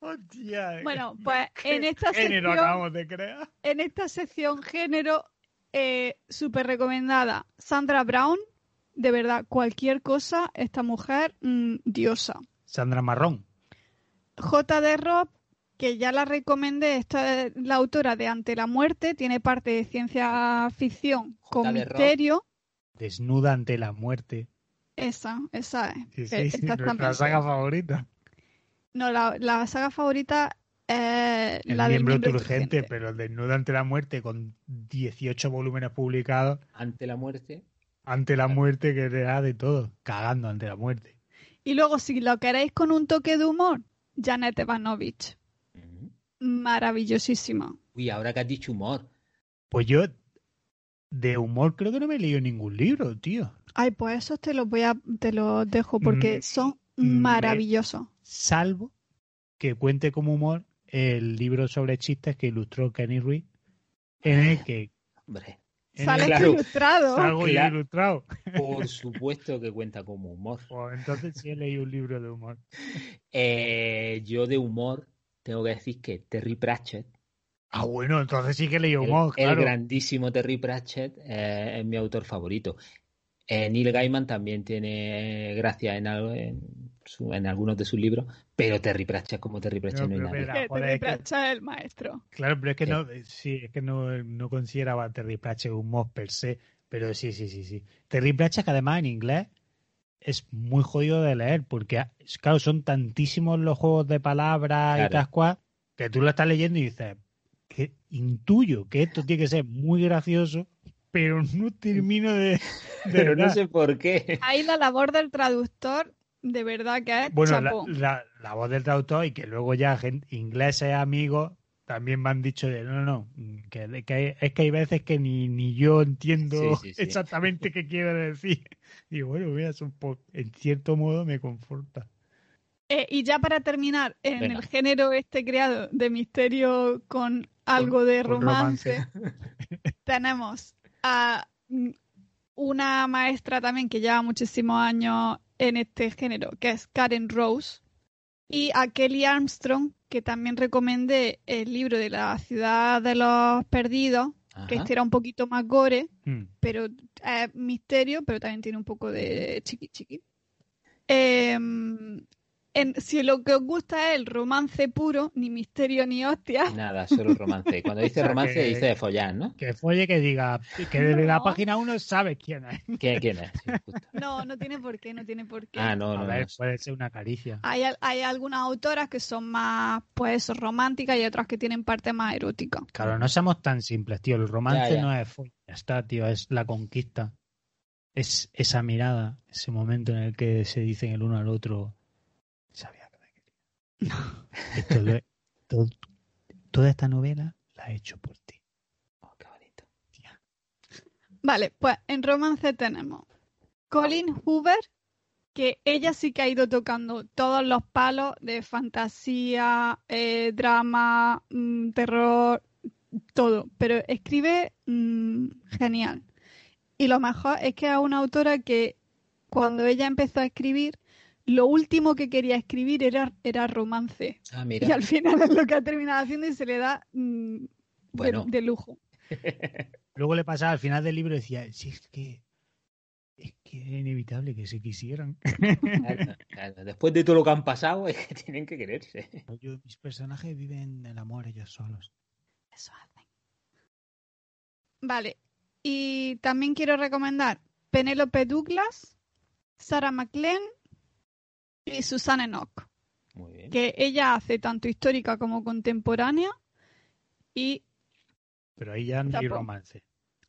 Hostia. Bueno, pues en esta género sección, acabamos de crear. en esta sección género, eh, súper recomendada, Sandra Brown. De verdad, cualquier cosa, esta mujer, mm, diosa. Sandra Marrón. J.D. Robb, que ya la recomendé, esta es la autora de Ante la Muerte, tiene parte de ciencia ficción con misterio. Desnuda ante la muerte. Esa, esa es. Sí, exactamente. nuestra saga favorita. No, la, la saga favorita es El la del miembro miembro turgente, turgente. pero el Desnuda ante la muerte con 18 volúmenes publicados Ante la muerte. Ante la muerte que te da de todo. Cagando ante la muerte. Y luego, si lo queréis con un toque de humor, Janet Evanovich. Ujú. Maravillosísima. Uy, ahora que has dicho humor. Pues yo, de humor, creo que no me he leído ningún libro, tío. Ay, pues esos te los voy a, te los dejo porque Mm, son me- maravillosos. Salvo que cuente como humor el libro sobre chistes que ilustró Kenny Ruiz, en el que Hombre, en Sale el- Claro. ilustrado. salgo Claro. ilustrado. por (laughs) supuesto que cuenta como humor. Pues entonces sí he leído un libro de humor. Eh, yo de humor tengo que decir que Terry Pratchett, Ah, bueno, entonces sí que he leído el, humor, el claro. grandísimo Terry Pratchett, eh, es mi autor favorito. Eh, Neil Gaiman también tiene gracia en, algo- en, su- en algunos de sus libros, pero Terry Pratchett como Terry Pratchett No, no, hay nadie. Terry es que- Pratchett es el maestro. Claro, pero es que Sí. no, sí, es que no, no consideraba a Terry Pratchett un mod per se, pero sí, sí, sí, sí. Terry Pratchett que además en inglés es muy jodido de leer, porque claro, son tantísimos los juegos de palabras Claro. y tal cual, que tú lo estás leyendo y dices, que intuyo que esto tiene que ser muy gracioso, pero no termino de, de (laughs) Pero no sé por qué. Ahí la labor del traductor, de verdad que es Bueno, la, chapó. la- la voz del traductor y que luego ya gente, ingleses amigos también me han dicho de no, no, no, que, que hay- es que hay veces que ni, ni yo entiendo Sí, sí, sí. exactamente qué quiero decir. (laughs) Y bueno, mira, eso po- en cierto modo me conforta. Eh, y ya para terminar, en Venga. el género este creado de misterio con algo de romance, (laughs) tenemos a mm, una maestra también que lleva muchísimos años en este género, que es Karen Rose, y a Kelly Armstrong, que también recomendé el libro de la ciudad de los perdidos, que este era un poquito más gore, Mm. pero es misterio, pero también tiene un poco de chiqui chiqui. Em, en- si lo que os gusta es el romance puro, ni misterio ni hostia, Nada, solo romance. (laughs) Cuando dice O sea, romance, que- dice de follar, ¿no? Que folle que diga que desde la página 1 sabes quién es. ¿Quién, quién es? Sí, (laughs) no, no tiene por qué, no tiene por qué. Ah, no, A no, ver, no. puede ser una caricia. Hay, hay algunas autoras que son más, pues, eso, románticas y otras que tienen parte más erótica. Claro, no somos tan simples, tío. El romance Ya, ya. no es folla, ya está, tío, es la conquista. Es esa mirada, ese momento en el que se dicen el uno al otro. Sabía que me quería. (laughs) Esto lo he- todo- toda esta novela la he hecho por ti. Oh, qué bonito. Vale, pues en romance tenemos Colin Hoover, que ella sí que ha ido tocando todos los palos de fantasía, eh, drama, mm, terror, todo, pero escribe mm, genial. Y lo mejor es que es una autora que cuando ella empezó a escribir, lo último que quería escribir era, era romance. Ah, Y mira. al final es lo que ha terminado haciendo y se le da mm, de- Bueno. de lujo. (laughs) Luego le pasaba al final del libro y decía, sí, es que es que era inevitable que se quisieran. Claro, claro. Después de todo lo que han pasado, es que tienen que quererse. Yo- mis personajes viven el amor ellos solos. Eso hacen. Vale. Y también quiero recomendar Penélope Douglas, Sarah McLean y Susanne Enoch. Muy bien. que ella hace tanto histórica como contemporánea. Y Pero ahí ya no hay romance.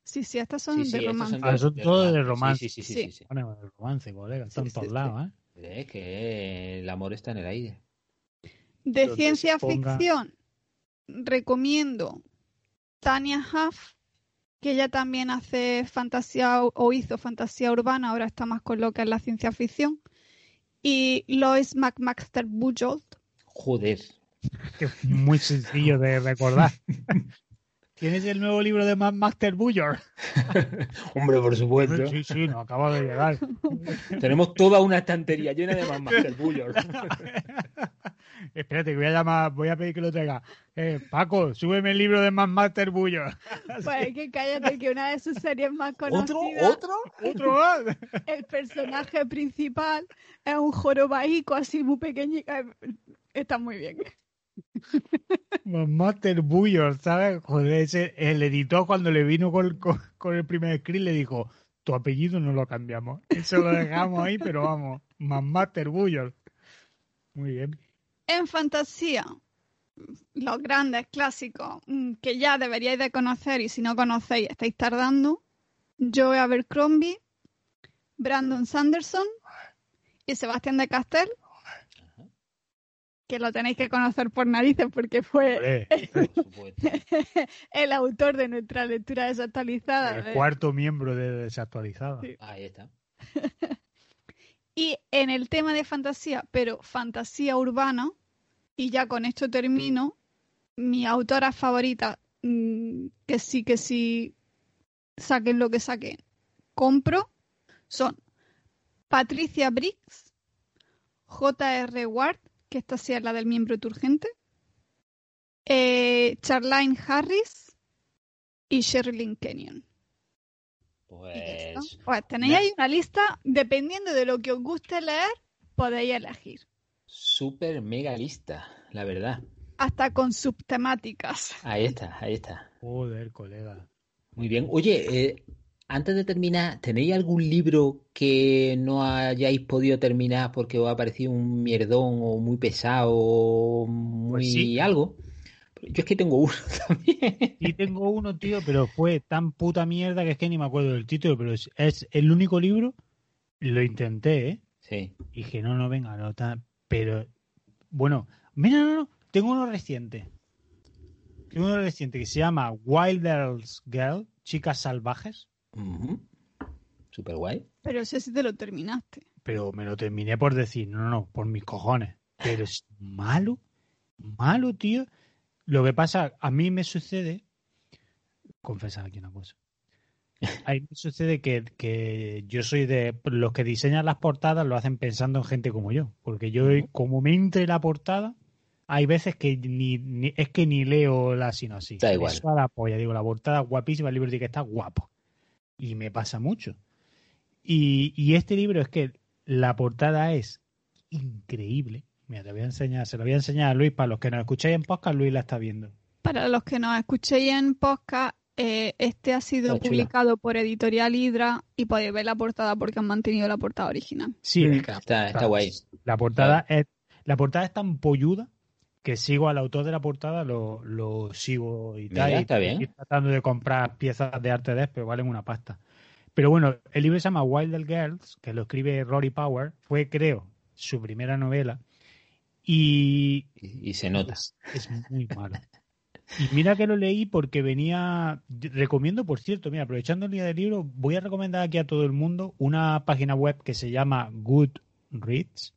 sí, sí, estas son Sí, sí, de romance. Ah, son todos de romance. Sí, sí, sí, Sí. sí, sí, sí. Bueno, el romance, colega. Están en todos sí, lados, ¿eh? Es que el amor está en el aire. De ciencia ponga- ficción, recomiendo Tania Huff, que ella también hace fantasía o- o hizo fantasía urbana, ahora está más con lo que es la ciencia ficción. Y Lois McMaster Bujold, Joder. Que es muy sencillo de recordar. ¿Tienes el nuevo libro de Mad Master Buller? (laughs) Hombre, por supuesto. Sí, sí, no acaba de llegar. Tenemos toda una estantería llena de más Master Buller. (laughs) Espérate, que voy a llamar, voy a pedir que lo traiga. Eh, Paco, súbeme el libro de Mad Master Buller. (laughs) pues que cállate que una de sus series más ¿Otro? conocidas, ¿Otro? ¿Otro más? (laughs) el personaje principal es un jorobaico así muy pequeñito. Eh, Está muy bien. Mad Master Buller, ¿sabes? Joder, ese, el editor cuando le vino con, con, con el primer script le dijo, tu apellido no lo cambiamos. Eso lo dejamos ahí, pero vamos, Mad Master Buller. Muy bien. En fantasía, los grandes clásicos mm, que ya deberíais de conocer y si no conocéis estáis tardando. Joe Abercrombie, Brandon Sanderson y Sebastián de Castell, que lo tenéis que conocer por narices porque fue (laughs) Por el autor de nuestra lectura desactualizada. el cuarto miembro de Desactualizada. Sí. Ahí está. (laughs) Y en el tema de fantasía, pero fantasía urbana, y ya con esto termino, mi autora favorita, mm, que sí, que sí, saquen lo que saquen, compro, son Patricia Briggs, J.R. Ward, que esta sí es la del miembro turgente, eh, Charlene Harris y Sherilyn Kenyon. Pues. Pues tenéis ahí una lista, dependiendo de lo que os guste leer, podéis elegir. Súper mega lista, la verdad. Hasta con subtemáticas. Ahí está, ahí está. Joder, colega. Muy bien. Oye, eh, antes de terminar, ¿tenéis algún libro que no hayáis podido terminar porque os ha parecido un mierdón o muy pesado o muy Pues sí. algo? Yo es que tengo uno (laughs) también. Y tengo uno, tío, pero fue tan puta mierda que es que ni me acuerdo del título, pero es, es el único libro. Lo intenté, ¿eh? Sí. Y dije, no, no, venga, no, ta- pero bueno, mira, no, no, tengo uno reciente. Tengo uno reciente que se llama Wild Girls Girl, Chicas Salvajes, Ujú. Súper guay. Pero ese sí te lo terminaste. pero me lo terminé por decir, no, no, no, por mis cojones. Pero es malo, malo, tío. Lo que pasa, a mí me sucede, confesar aquí una cosa. A mí me sucede que, que yo soy de los que diseñan las portadas lo hacen pensando en gente como yo, porque yo como me entre la portada, hay veces que ni, ni- es que ni leo la sinopsis. Da igual. suda la polla, digo, la portada es guapísima, el libro tiene que estar guapo. Y me pasa mucho. Y, y este libro es que la portada es increíble. Mira, te voy a enseñar, se lo voy a enseñar a Luis, para los que nos escucháis en podcast, Luis la está viendo. Para los que nos escuchéis en podcast, eh, este ha sido Está chula. publicado por Editorial Hydra y podéis ver la portada porque han mantenido la portada original. Sí, Mm, es que está, está guay. La portada es la portada es tan polluda que sigo al autor de la portada, lo, lo sigo y Mira, tal. y está bien. tratando de comprar piezas de arte de pero valen una pasta. Pero bueno, el libro se llama Wild Girls, que lo escribe Rory Power. Fue, creo, su primera novela. Y Y, y se nota. es, es muy malo. (laughs) Y mira que lo leí porque venía. Recomiendo, por cierto, mira, aprovechando el día del libro, voy a recomendar aquí a todo el mundo una página web que se llama Goodreads,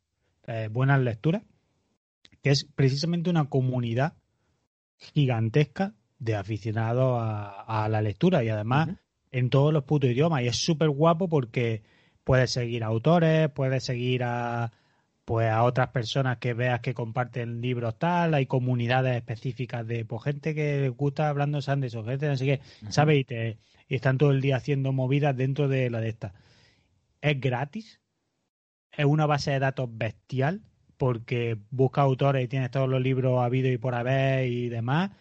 eh, Buenas Lecturas, que es precisamente una comunidad gigantesca de aficionados a, a la lectura y además en todos los putos idiomas. Y es súper guapo porque puedes seguir a autores, puedes seguir a pues a otras personas que veas que comparten libros tal, hay comunidades específicas de pues, gente que les gusta hablando Sandes o gente así que. ¿sabes? Y, te- y están todo el día haciendo movidas dentro de la de esta. Es gratis, es una base de datos bestial, porque busca autores y tienes todos los libros habidos y por haber y demás.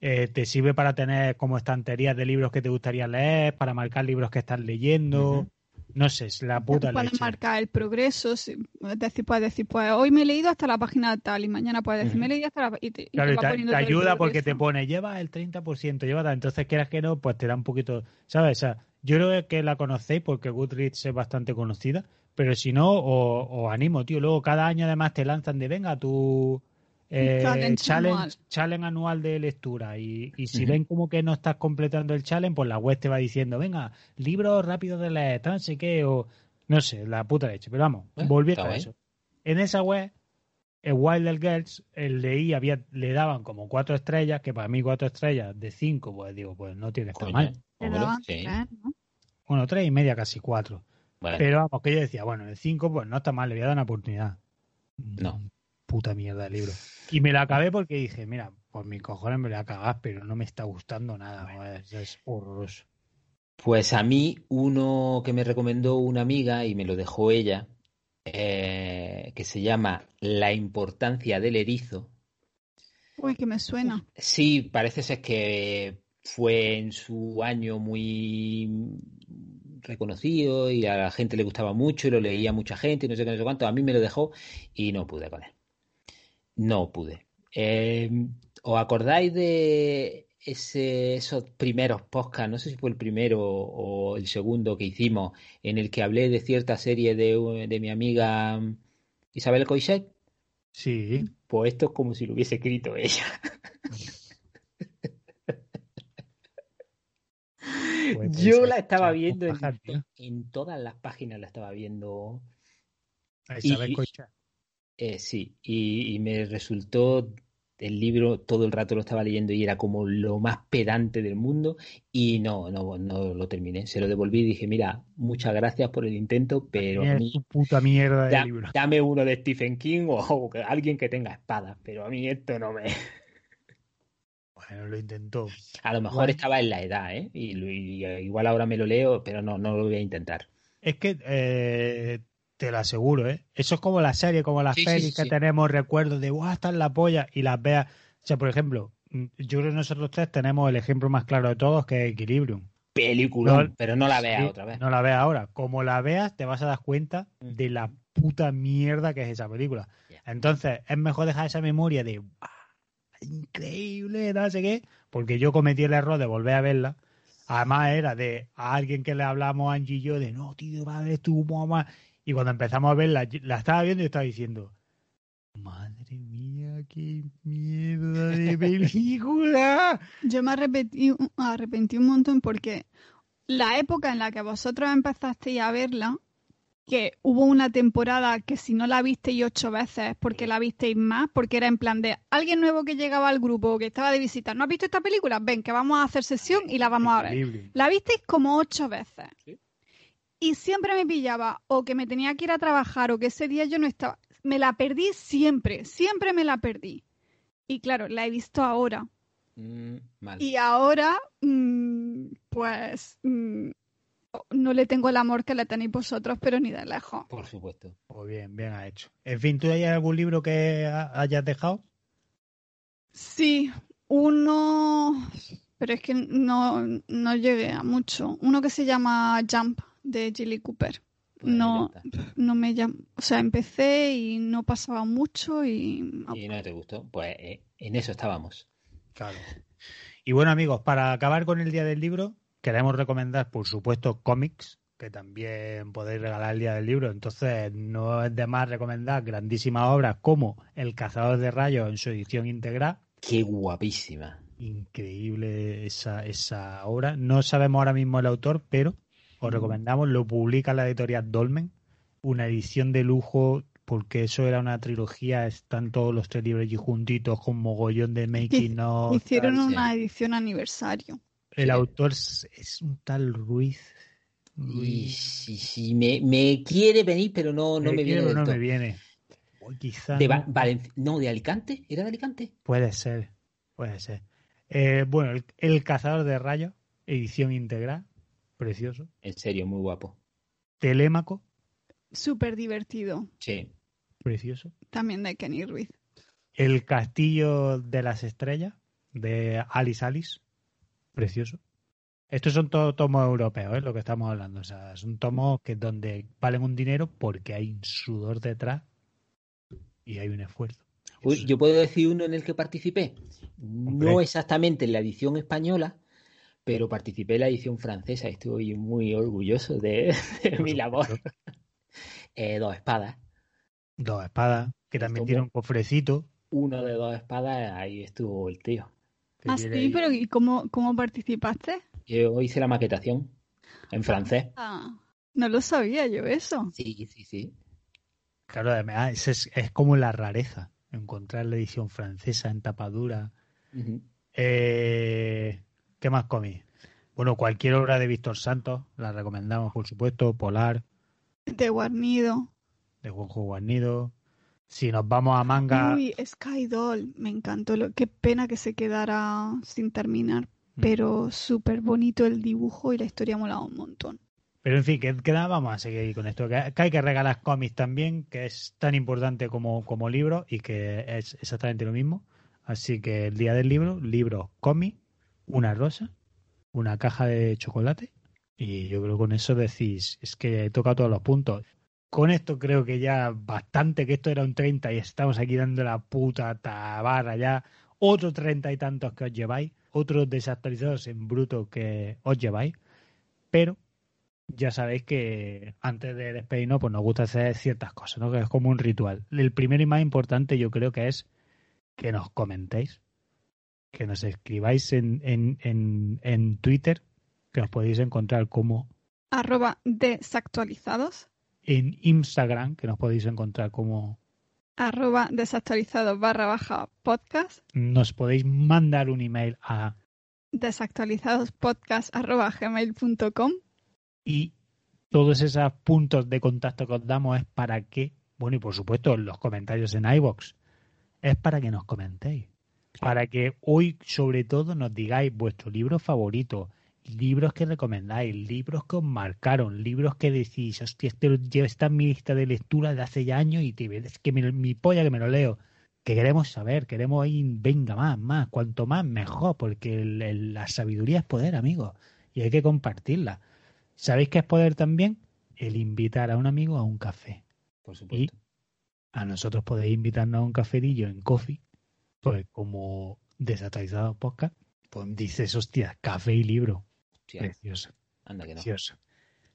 Eh, te sirve para tener como estanterías de libros que te gustaría leer, para marcar libros que estás leyendo. No sé, es la puta puedes marcar el progreso, si- es decir, puedes decir, pues hoy me he leído hasta la página tal y mañana puedes decir, me he leído hasta la... Y te, y Claro, te va te, ayuda porque te pone, lleva el 30%, lleva tal. Entonces, quieras que no, pues te da un poquito, ¿sabes? O sea, yo creo que la conocéis porque Goodreads es bastante conocida, pero si no, os, os animo, tío. Luego, cada año además te lanzan de, venga, tu eh, challenge challenge, anual. challenge anual de lectura. Y, y si ven como que no estás completando el challenge, pues la web te va diciendo, venga, libros rápidos de leer, tal, no sé qué, o no sé, la puta leche. Pero vamos, Eh, volviendo a eso. En esa web el Wilder Girls, el leí, había, le daban como cuatro estrellas, que para mí cuatro estrellas de cinco, pues digo, pues no tiene que estar mal. Sí. ¿no? Bueno, tres y media, casi cuatro. Bueno, Pero vamos, que yo decía, bueno, el cinco, pues no está mal, le voy a dar una oportunidad. No. Puta mierda de libro. Y me la acabé porque dije, mira, por mis cojones me la voy a cagar, pero no me está gustando nada. joder, es horroroso. Pues a mí uno que me recomendó una amiga y me lo dejó ella, eh, que se llama La importancia del erizo. Uy, que me suena. Sí, parece ser que fue en su año muy reconocido y a la gente le gustaba mucho y lo leía mucha gente y no sé qué, no sé cuánto. A mí me lo dejó y no pude con él. No pude. Eh, ¿os acordáis de ese, esos primeros podcasts? No sé si fue el primero o el segundo que hicimos en el que hablé de cierta serie de, de mi amiga Isabel Coixet. Sí, Pues esto es como si lo hubiese escrito ella. pues, Yo la estaba viendo en, tío. en todas las páginas, la estaba viendo. Isabel y-. eh, sí, y, y me resultó el libro todo el rato lo estaba leyendo y era como lo más pedante del mundo y no, no, no lo terminé. Se lo devolví y dije, mira, muchas gracias por el intento, pero a Es mí tu puta mierda de da- libro. dame uno de Stephen King o, alguien que tenga espadas, pero a mí esto no me... (laughs) Bueno, lo intentó. A lo mejor estaba en la edad, ¿eh? Y, y igual ahora me lo leo, pero no, no lo voy a intentar. Es que eh, te lo aseguro, ¿eh? Eso es como la serie, como las Sí, sí, pelis sí, que sí. tenemos recuerdos de, ¡guau, está en la polla! Y las veas. O sea, por ejemplo, mm, yo creo que nosotros tres tenemos el ejemplo más claro de todos, que es Equilibrium. Película, No- pero no la veas Sí, otra vez. No la veas ahora. Como la veas, te vas a dar cuenta Mm. de la puta mierda que es esa película. Entonces, es mejor dejar esa memoria de, ¡guau! Increíble, no sé qué, porque yo cometí el error de volver a verla. Además, era de a alguien que le hablamos, Angie y yo, de no, tío, va a ver tu mamá. Y cuando empezamos a verla, la estaba viendo y estaba diciendo, madre mía, qué mierda de (laughs) película. Yo me arrepentí, arrepentí un montón porque la época en la que vosotros empezasteis a verla, que hubo una temporada que si no la visteis ocho veces porque la visteis más, porque era en plan de alguien nuevo que llegaba al grupo o que estaba de visita, ¿no has visto esta película? Ven, que vamos a hacer sesión y la vamos a ver. La visteis como ocho veces. Sí. Y siempre me pillaba o que me tenía que ir a trabajar o que ese día yo no estaba. Me la perdí siempre, siempre me la perdí. Y claro, la he visto ahora. Mm, mal. Y ahora, mm, pues, mm, no le tengo el amor que le tenéis vosotros, pero ni de lejos. Por supuesto. Pues bien, bien ha hecho. En fin, ¿tú hay algún libro que ha- hayas dejado? Sí, uno, pero es que no, no llegué a mucho. Uno que se llama Jump de Gilly Cooper. Pues No, no me llam- o sea, empecé y no pasaba mucho y Y no te gustó. Pues eh, en eso estábamos. Claro. Y bueno, amigos, para acabar con el Día del Libro, queremos recomendar, por supuesto, cómics, que también podéis regalar el Día del Libro. Entonces, no es de más recomendar grandísimas obras como El Cazador de Rayos en su edición integral. Qué guapísima. Increíble esa, esa obra. No sabemos ahora mismo el autor, pero os recomendamos, lo publica la editorial Dolmen, una edición de lujo, porque eso era una trilogía, están todos los tres libros allí juntitos con mogollón de making of. hicieron tal. sí. una edición aniversario. El Sí. autor es, es un tal Ruiz. Y Ruiz. sí, sí, me, me quiere venir, pero no, no me, viene quiere, del no me viene. O quizá De no. Va- Valen- no, de Alicante. ¿Era de Alicante? Puede ser, puede ser. Eh, bueno, el, El Cazador de Rayos, edición integral, precioso. En serio, muy guapo. Telémaco, Súper divertido. Sí. precioso. También de Kenny Ruiz. El Castillo de las Estrellas, de Alice Alice, precioso. Estos son todos tomos europeos, es lo que estamos hablando. O sea, son tomos que donde valen un dinero porque hay un sudor detrás y hay un esfuerzo. Uy, yo puedo decir uno en el que participé. No exactamente en la edición española, pero participé en la edición francesa y estoy muy orgulloso de, (laughs) de mi labor. (laughs) Eh, dos espadas. Dos espadas, que también tiene un cofrecito. Uno de dos espadas, ahí estuvo el tío. Ah, sí, ahí- pero ¿y cómo, cómo participaste? Yo hice la maquetación en francés. Ah, no lo sabía yo eso. Sí, sí, sí. Claro, además es, es, es como la rareza. Encontrar la edición francesa en tapadura. Ujú. Eh, ¿Qué más comí? Bueno, cualquier obra de Víctor Santos, la recomendamos, por supuesto. Polar, De guarnido. de Juanjo Guarnido. Si nos vamos a manga, Uy, Sky Doll, me encantó. Lo, qué pena que se quedara sin terminar, Mm. pero súper bonito el dibujo y la historia molaba un montón. Pero en fin, que, que nada, vamos a seguir con esto. Que, que hay que regalar cómics también, que es tan importante como, como libro y que es exactamente lo mismo. Así que el día del libro, libro, cómic, una rosa, una caja de chocolate. Y yo creo que con eso decís, es que he tocado todos los puntos. Con esto creo que ya bastante, que esto era un 30 y estamos aquí dando la puta tabarra ya. Otros 30 y tantos que os lleváis, otros desactualizados en bruto que os lleváis. Pero ya sabéis que antes de despedirnos, pues nos gusta hacer ciertas cosas, ¿no? Que es como un ritual. El primero y más importante yo creo que es que nos comentéis, que nos escribáis en, en, en, en Twitter, que os podéis encontrar como Arroba desactualizados. en Instagram, que nos podéis encontrar como Arroba desactualizados barra baja podcast. nos podéis mandar un email a Desactualizadospodcast arroba gmail.com. y todos esos puntos de contacto que os damos es para que, bueno, y por supuesto los comentarios en iBox, es para que nos comentéis. Para que hoy, sobre todo, nos digáis vuestro libro favorito, libros que recomendáis, libros que os marcaron, libros que decís, hostia, este está en mi lista de lectura de hace ya años y te, es que me- mi polla que me lo leo. Que queremos saber, queremos ir, venga más, más, cuanto más mejor, porque el- el- la sabiduría es poder, amigos, y hay que compartirla. ¿Sabéis qué es poder también? El invitar a un amigo a un café. Por supuesto. A nosotros podéis invitarnos a un cafetillo en Coffee, pues como desactualizado podcast, pues dices, hostia, café y libro. Hostia, Precioso, anda que no. precioso.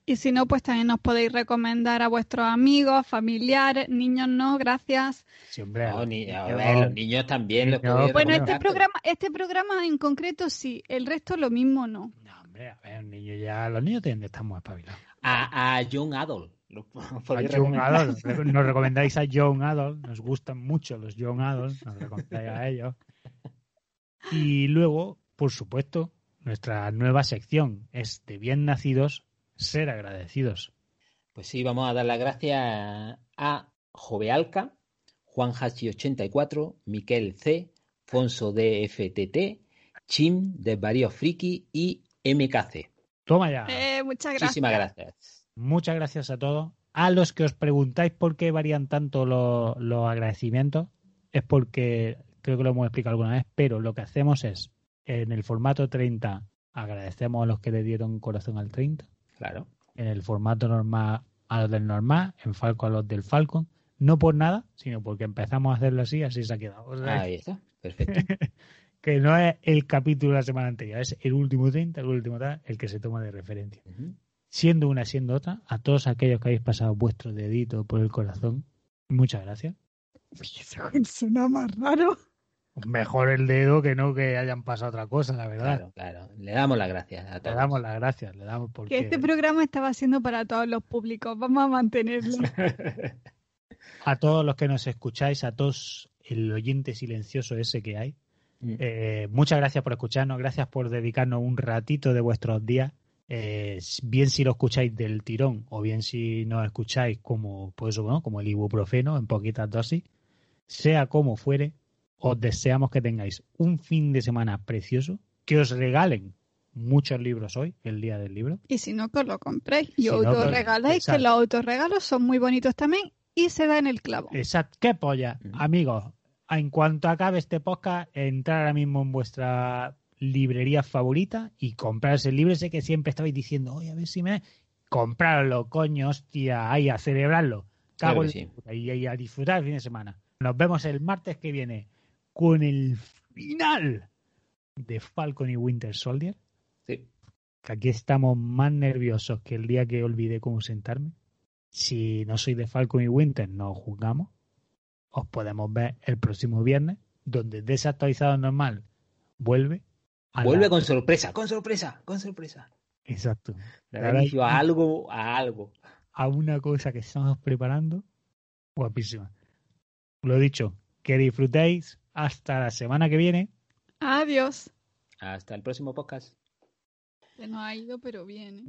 Y si no, pues también nos podéis recomendar a vuestros amigos, familiares, niños no, gracias. Sí, hombre, No, ni- a ver, los niños también los Bueno, este programa, este programa en concreto sí, el resto lo mismo no. No, hombre, a ver, niños ya, los niños tienen que estar muy espabilados. A, a John Adol. (laughs) A Young. Adult, (laughs) nos recomendáis a Young Adult, nos gustan mucho los Young Adult, nos recomendáis a ellos. Y luego, por supuesto, nuestra nueva sección es de bien nacidos, ser agradecidos. Pues sí, vamos a dar las gracias a Jovealca, Juan Hachi84, Miquel C, Fonso DFTT, Chim, Desvarío Friki y MKC. Toma ya. Eh, muchas gracias. Muchísimas gracias. Muchas gracias a todos. A los que os preguntáis por qué varían tanto los, los agradecimientos, es porque creo que lo hemos explicado alguna vez, pero lo que hacemos es, en el formato 30, agradecemos a los que le dieron corazón al 30, Claro. en el formato normal a los del normal, en Falco a los del Falcon, no por nada, sino porque empezamos a hacerlo así, así se ha quedado. O (laughs) sea, Ahí está. Perfecto. que no es el capítulo de la semana anterior, es el último 30, el último tal, el que se toma de referencia. Siendo una, siendo otra, a todos aquellos que habéis pasado vuestro dedito por el corazón, muchas gracias. Suena más raro. Mejor el dedo que no que hayan pasado otra cosa, la verdad. Claro, claro. Le damos las gracias a Le todos. damos las gracias, le damos porque Que este programa estaba siendo para todos los públicos. Vamos a mantenerlo. (laughs) a todos los que nos escucháis, a todos el oyente silencioso ese que hay. Mm. Eh, muchas gracias por escucharnos, gracias por dedicarnos un ratito de vuestros días. Eh, bien si lo escucháis del tirón o bien si no escucháis como, pues, bueno, como el ibuprofeno en poquitas dosis, sea como fuere, os deseamos que tengáis un fin de semana precioso, que os regalen muchos libros hoy, el día del libro. Y si no, que os lo compréis. Y Si no, que- autorregaláis, que exacto. los autorregalos son muy bonitos también y se da en el clavo. Exacto, qué polla, Ujú. amigos. En cuanto acabe este podcast, entrar ahora mismo en vuestra librerías favoritas y comprarse el libro ese que siempre estabais diciendo, oye, a ver si me... Comprarlo, coño, hostia, ahí a celebrarlo. Cago sí. y, y a disfrutar el fin de semana. Nos vemos el martes que viene con el final de Falcon y Winter Soldier. Sí. Que aquí estamos más nerviosos que el día que olvidé cómo sentarme. Si no sois de Falcon y Winter, no os juzgamos. Os podemos ver el próximo viernes, donde Desactualizado Normal vuelve. Vuelve con sorpresa, con sorpresa, con sorpresa. Exacto. Le Ahora- inicio a algo, a algo. a una cosa que estamos preparando. Guapísima. Lo dicho, que disfrutéis hasta la semana que viene. Adiós. Hasta el próximo podcast. Se nos ha ido, pero bien. ¿eh?